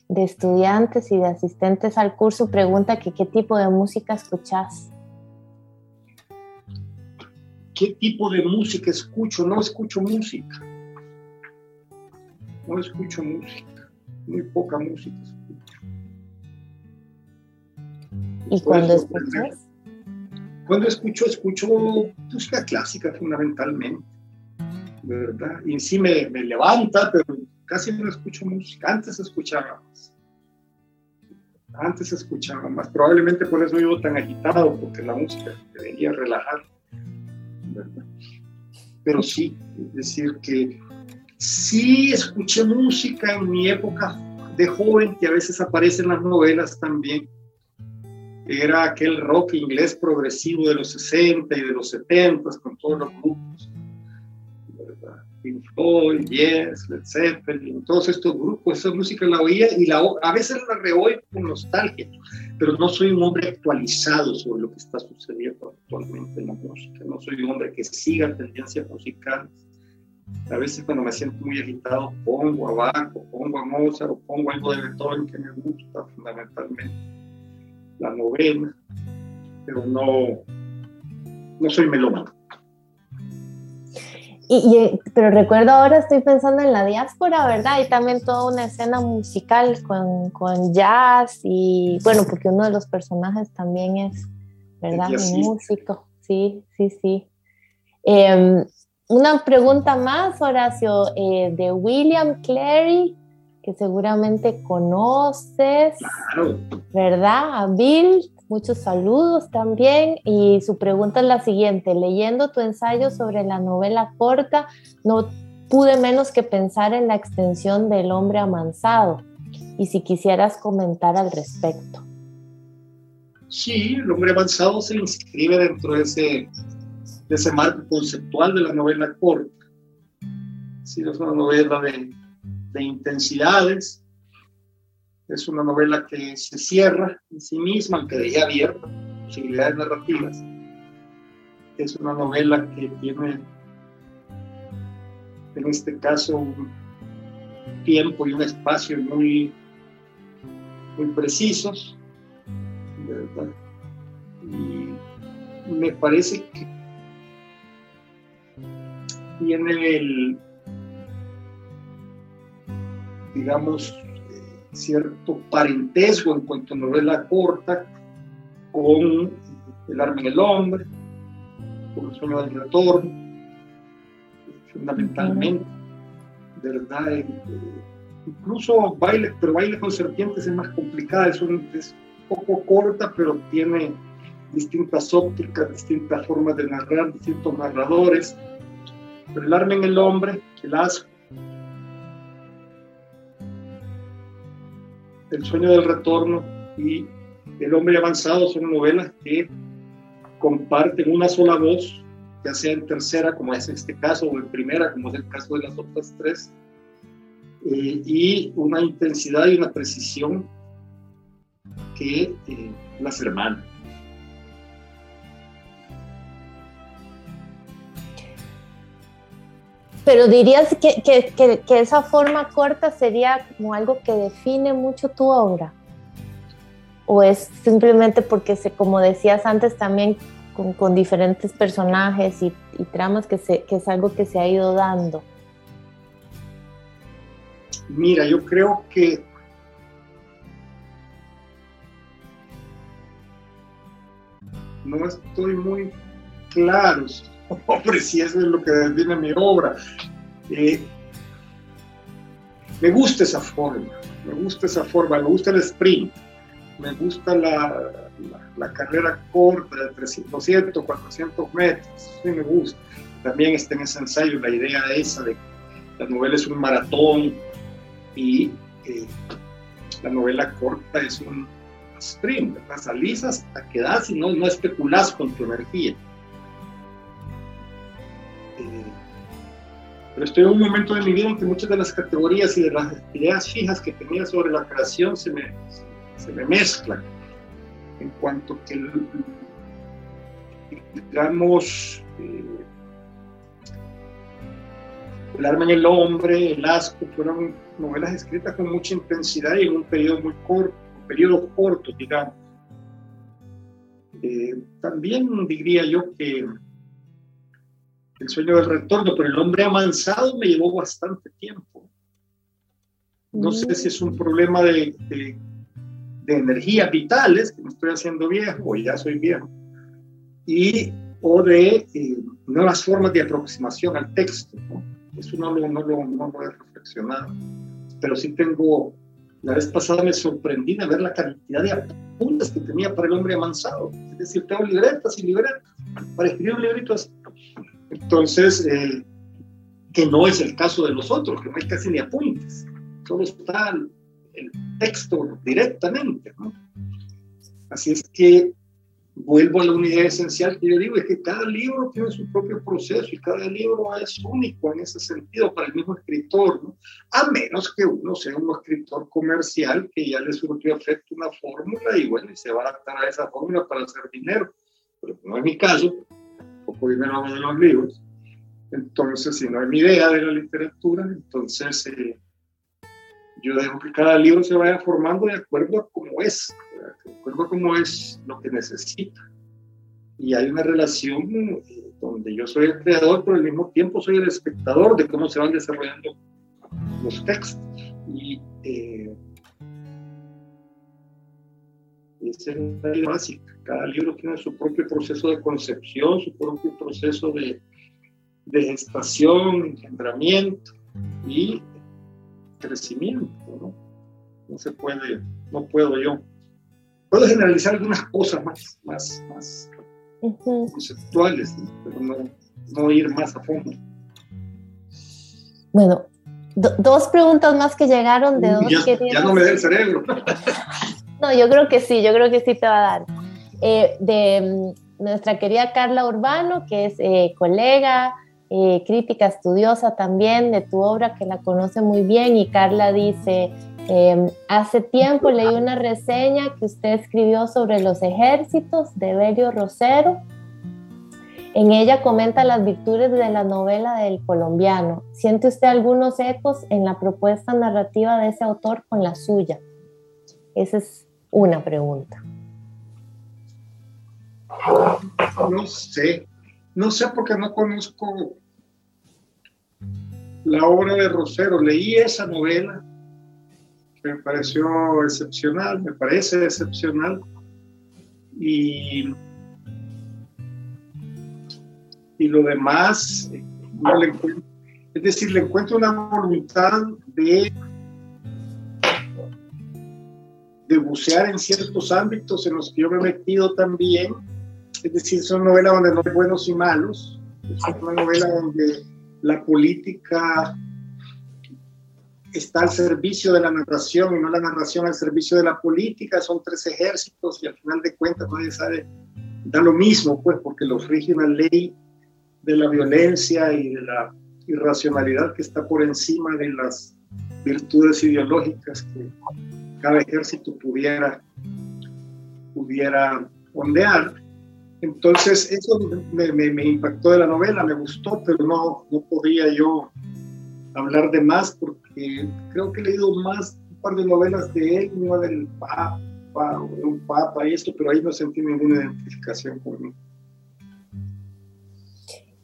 de estudiantes y de asistentes al curso, pregunta que qué tipo de música escuchas. ¿Qué tipo de música escucho? No escucho música. No escucho música muy poca música ¿Y cuando escuchas? Cuando escucho, escucho música clásica fundamentalmente, ¿verdad? Y sí me, me levanta, pero casi no escucho música. Antes escuchaba más. Antes escuchaba más. Probablemente por eso vivo tan agitado, porque la música debería relajar. Pero sí, es decir, que Sí escuché música en mi época de joven, que a veces aparece en las novelas también. Era aquel rock inglés progresivo de los 60 y de los 70 con todos los grupos. Pink Floyd, Yes, Led Zeppelin, todos estos grupos, esa música la oía y la, a veces la reoí con nostalgia, pero no soy un hombre actualizado sobre lo que está sucediendo actualmente en la música, no soy un hombre que siga tendencias musicales. A veces cuando me siento muy agitado pongo a Bach, o pongo a Mozart, o pongo algo de Beethoven que me gusta fundamentalmente, la novena, pero no, no soy melómano. Y, pero recuerdo ahora, estoy pensando en la diáspora, ¿verdad? Hay también toda una escena musical con, con jazz y, bueno, porque uno de los personajes también es, ¿verdad? Un músico. Sí, sí, sí. Em, una pregunta más, Horacio, eh, de William Clary, que seguramente conoces, claro. ¿verdad? A Bill Muchos saludos también y su pregunta es la siguiente. Leyendo tu ensayo sobre la novela corta, no pude menos que pensar en la extensión del hombre amansado y si quisieras comentar al respecto. Sí, el hombre avanzado se inscribe dentro de ese, de ese marco conceptual de la novela corta. Sí, es una novela de, de intensidades, es una novela que se cierra en sí misma, aunque deja abierta posibilidades narrativas. Es una novela que tiene, en este caso, un tiempo y un espacio muy, muy precisos, ¿verdad? Y me parece que tiene el, digamos, cierto parentesco en cuanto a novela corta con El arma en el hombre, con El sueño del retorno, fundamentalmente, ¿verdad? Eh, incluso baile, pero baile con serpientes es más complicada, es un, es poco corta, pero tiene distintas ópticas, distintas formas de narrar, distintos narradores. Pero el arma en el hombre, el asco, El sueño del retorno y El hombre avanzado son novelas que comparten una sola voz, ya sea en tercera, como es este caso, o en primera, como es el caso de las otras tres, eh, y una intensidad y una precisión que eh, las hermanas. Pero dirías que, que, que, esa forma corta sería como algo que define mucho tu obra. ¿O es simplemente porque, se, como decías antes, también con, con diferentes personajes y, tramas que, se, que es algo que se ha ido dando? Mira, yo creo que no estoy muy claro Hombre, si eso es lo que define mi obra. Eh, me gusta esa forma, me gusta esa forma, me gusta el sprint, me gusta la, carrera corta de 300, 200, 400 metros, sí me gusta. También está en ese ensayo la idea esa de que la novela es un maratón y eh, la novela corta es un sprint, las salís hasta que das y no, no especulas con tu energía. Pero estoy en un momento de mi vida en que muchas de las categorías y de las ideas fijas que tenía sobre la creación se me, se me mezclan. En cuanto que, digamos, eh, El arma en el hombre, El asco, fueron novelas escritas con mucha intensidad y en un periodo muy corto, un periodo corto, digamos. Eh, también diría yo que el sueño del retorno, pero el hombre amansado me llevó bastante tiempo. No sé si es un problema de, de, energías vitales, que me estoy haciendo viejo, o ya soy viejo, y, o de eh, nuevas formas de aproximación al texto. Eso no lo, no, lo, no lo he reflexionado, pero sí tengo, la vez pasada me sorprendí de ver la cantidad de apuntes que tenía para el hombre amansado. Es decir, tengo libretas y libretas para escribir un librito. Entonces, eh, que no es el caso de los otros, que no hay casi ni apuntes, solo está el, texto directamente. Así es que vuelvo a la unidad esencial que yo digo, es que cada libro tiene su propio proceso y cada libro es único en ese sentido para el mismo escritor, ¿no? a menos que uno sea un escritor comercial que ya le surgió efecto una fórmula y bueno, y se va a adaptar a esa fórmula para hacer dinero. Pero no es mi caso, poco dinero de los libros. Entonces, si no es mi idea de la literatura, entonces eh, yo dejo que cada libro se vaya formando de acuerdo a cómo es, de acuerdo a cómo es lo que necesita. Y hay una relación eh, donde yo soy el creador, pero al mismo tiempo soy el espectador de cómo se van desarrollando los textos. Y eh, esa es idea básica. Cada libro tiene su propio proceso de concepción, su propio proceso de, de gestación, engendramiento y crecimiento, ¿no? No se puede, no puedo yo. Puedo generalizar algunas cosas más, más, más conceptuales, pero no, no, ir más a fondo. Bueno, dos preguntas más que llegaron de dos ya, ya no me da el cerebro. no, yo creo que sí, yo creo que sí te va a dar. Eh, de mm, nuestra querida Carla Urbano, que es eh, colega, eh, crítica estudiosa también de tu obra, que la conoce muy bien, y Carla dice, em, hace tiempo leí una reseña que usted escribió sobre los ejércitos de Belio Rosero. En ella comenta las virtudes de la novela del colombiano. ¿Siente usted algunos ecos en la propuesta narrativa de ese autor con la suya? Esa es una pregunta. No sé, no sé porque no conozco la obra de Rosero. Leí esa novela, me pareció excepcional, me parece excepcional. Y, y lo demás, no le encuentro, es decir, le encuentro una voluntad de, de bucear en ciertos ámbitos en los que yo me he metido también. Es decir, es una novela donde no hay buenos y malos, es una novela donde la política está al servicio de la narración y no la narración al servicio de la política, son tres ejércitos y al final de cuentas nadie sabe, da lo mismo, pues, porque los rige una ley de la violencia y de la irracionalidad que está por encima de las virtudes ideológicas que cada ejército pudiera, pudiera ondear. Entonces, eso me, impactó de la novela, me gustó, pero no, no podía yo hablar de más porque creo que he leído más un par de novelas de él, una del Papa, o un Papa y esto, pero ahí no sentí ninguna identificación conmigo.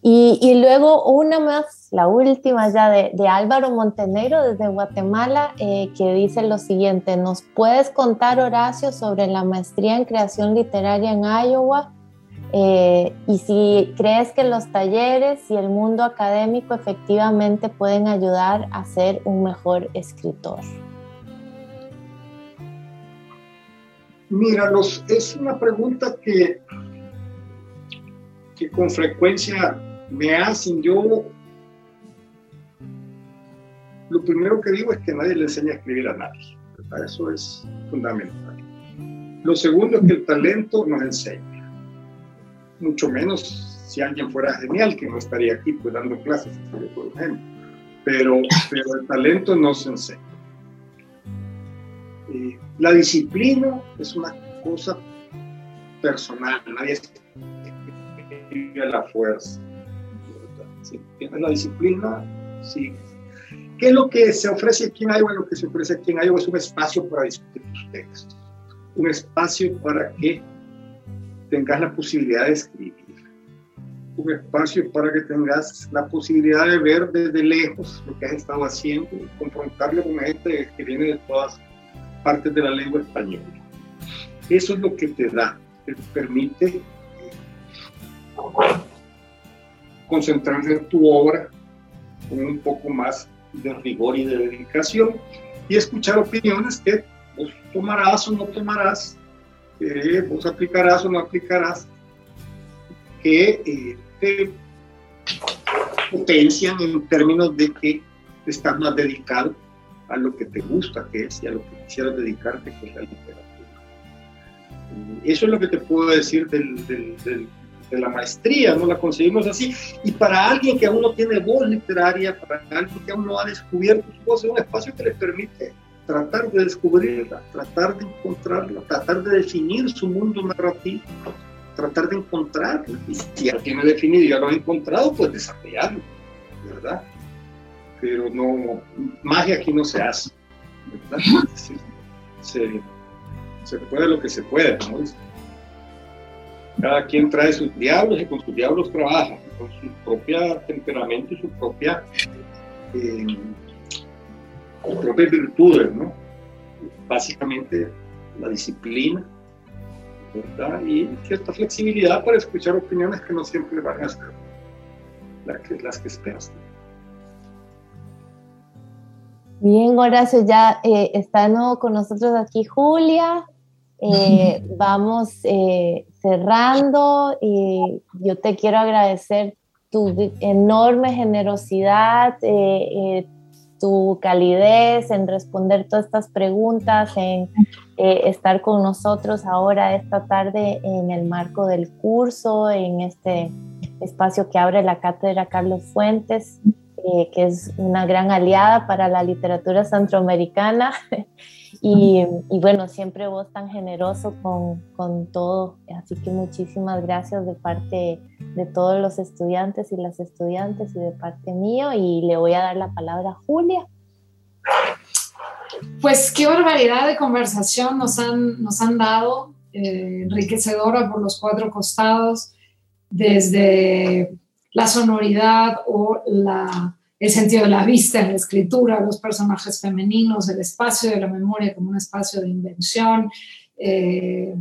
Y, luego una más, la última ya de, de Álvaro Montenegro desde Guatemala, eh, que dice lo siguiente, ¿nos puedes contar, Horacio, sobre la maestría en creación literaria en Iowa? Eh, y si crees que los talleres y el mundo académico efectivamente pueden ayudar a ser un mejor escritor. Mira, es una pregunta que, que con frecuencia me hacen. Yo lo primero que digo es que nadie le enseña a escribir a nadie. Eso es fundamental. Lo segundo es que el talento nos enseña mucho menos si alguien fuera genial, que no estaría aquí pues dando clases, por ejemplo. Pero, pero el talento no se enseña. Eh, la disciplina es una cosa personal, nadie escribe a la fuerza. Si tienes la disciplina, sí. ¿Qué es lo que se ofrece aquí en Iowa? Lo que se ofrece aquí en Iowa es un espacio para discutir tus textos, un espacio para que tengas la posibilidad de escribir, un espacio para que tengas la posibilidad de ver desde lejos lo que has estado haciendo y confrontarlo con gente que viene de todas partes de la lengua española. Eso es lo que te da, te permite concentrarse en tu obra con un poco más de rigor y de dedicación y escuchar opiniones que vos tomarás o no tomarás que vos aplicarás o no aplicarás, que eh, te potencian en términos de que estás más dedicado a lo que te gusta, que es, y a lo que quisieras dedicarte, que es la literatura. Eso es lo que te puedo decir del, de la maestría, no la conseguimos así. Y para alguien que aún no tiene voz literaria, para alguien que aún no ha descubierto su voz, es un espacio que le permite tratar de descubrirla, tratar de encontrarla, tratar de definir su mundo narrativo, tratar de encontrarla. Y si ya lo tiene definido y ya lo ha encontrado, pues desarrollarlo, ¿verdad? Pero no, magia aquí no se hace, ¿verdad? Se, se puede lo que se puede, dice. Cada quien trae sus diablos y con sus diablos trabaja, con su propia temperamento y su propia, eh, sus propias virtudes, ¿no? Básicamente la disciplina, ¿verdad? Y cierta flexibilidad para escuchar opiniones que no siempre van a ser las que, las que esperas. Bien, Horacio, ya eh, está nuevo con nosotros aquí Julia. Eh, vamos eh, cerrando y yo te quiero agradecer tu enorme generosidad, eh, tu calidez en responder todas estas preguntas, en estar con nosotros ahora esta tarde en el marco del curso, en este espacio que abre la Cátedra Carlos Fuentes. que es una gran aliada para la literatura centroamericana Y, bueno, siempre vos tan generoso con, con, todo. Así que muchísimas gracias de parte de todos los estudiantes y las estudiantes y de parte mío. Y le voy a dar la palabra a Julia. Pues qué barbaridad de conversación nos han, nos han dado, eh, enriquecedora por los cuatro costados, desde la sonoridad o la el sentido de la vista en la escritura, los personajes femeninos, el espacio de la memoria como un espacio de invención. Eh,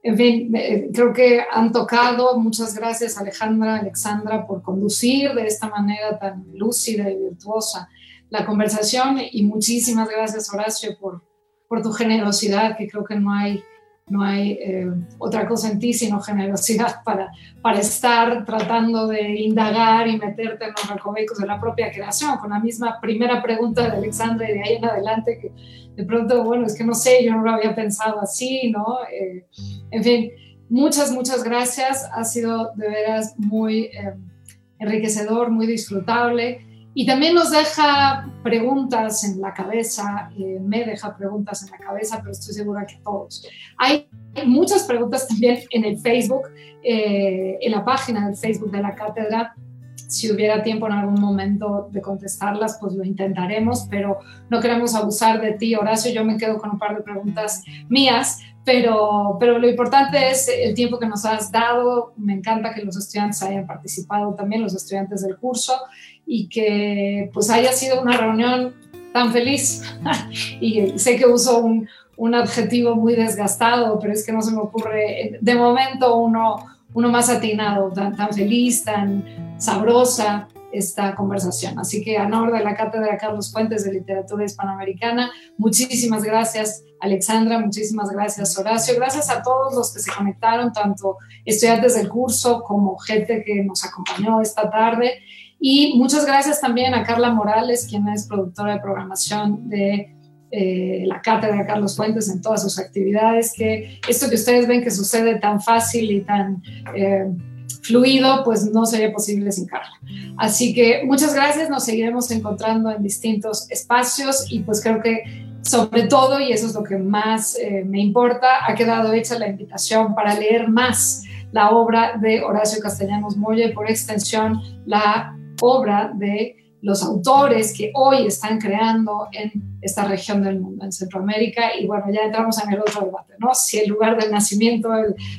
en fin, creo que han tocado. Muchas gracias Alejandra, Alexandra, por conducir de esta manera tan lúcida y virtuosa la conversación y muchísimas gracias Horacio por, por tu generosidad, que creo que no hay no hay eh, otra cosa en ti sino generosidad para, para estar tratando de indagar y meterte en los recovecos de la propia creación, con la misma primera pregunta de Alexandra y de ahí en adelante, que de pronto, bueno, es que no sé, yo no lo había pensado así, ¿no? Eh, en fin, muchas, muchas gracias, ha sido de veras muy eh, enriquecedor, muy disfrutable. Y también nos deja preguntas en la cabeza, eh, me deja preguntas en la cabeza, pero estoy segura que todos. Hay muchas preguntas también en el Facebook, eh, en la página del Facebook de la cátedra. Si hubiera tiempo en algún momento de contestarlas, pues lo intentaremos, pero no queremos abusar de ti, Horacio. Yo me quedo con un par de preguntas mías, pero, pero lo importante es el tiempo que nos has dado. Me encanta que los estudiantes hayan participado también, los estudiantes del curso y que pues haya sido una reunión tan feliz. y sé que uso un, un, adjetivo muy desgastado, pero es que no se me ocurre de momento uno, uno más atinado, tan, tan feliz, tan sabrosa esta conversación. Así que a nombre de la Cátedra Carlos Fuentes de Literatura Hispanoamericana, muchísimas gracias Alexandra, muchísimas gracias Horacio, gracias a todos los que se conectaron, tanto estudiantes del curso como gente que nos acompañó esta tarde y muchas gracias también a Carla Morales, quien es productora de programación de eh, la Cátedra Carlos Fuentes en todas sus actividades, que esto que ustedes ven que sucede tan fácil y tan eh, fluido, pues no sería posible sin Carla. Así que muchas gracias, nos seguiremos encontrando en distintos espacios y pues creo que sobre todo, y eso es lo que más eh, me importa, ha quedado hecha la invitación para leer más la obra de Horacio Castellanos y por extensión la obra de los autores que hoy están creando en esta región del mundo, en Centroamérica, y bueno, ya entramos en el otro debate, ¿no? Si el lugar del nacimiento,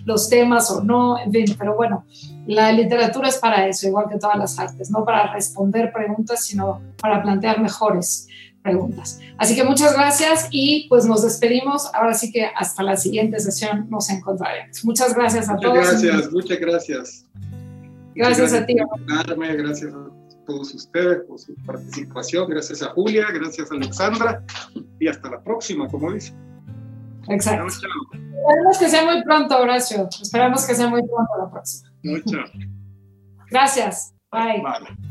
los temas o no, en fin, pero bueno, la literatura es para eso, igual que todas las artes, no para responder preguntas, sino para plantear mejores preguntas. Así que muchas gracias y pues nos despedimos. Ahora sí que hasta la siguiente sesión nos encontraremos. Muchas gracias a todos. Muchas gracias, muchas gracias. Gracias, a ti. Gracias a todos ustedes por su participación. Gracias a Julia, gracias a Alexandra y hasta la próxima, como dice. Exacto. Esperamos que sea muy pronto, Horacio. Esperamos que sea muy pronto la próxima. Muchas. Gracias. Bye. Bye.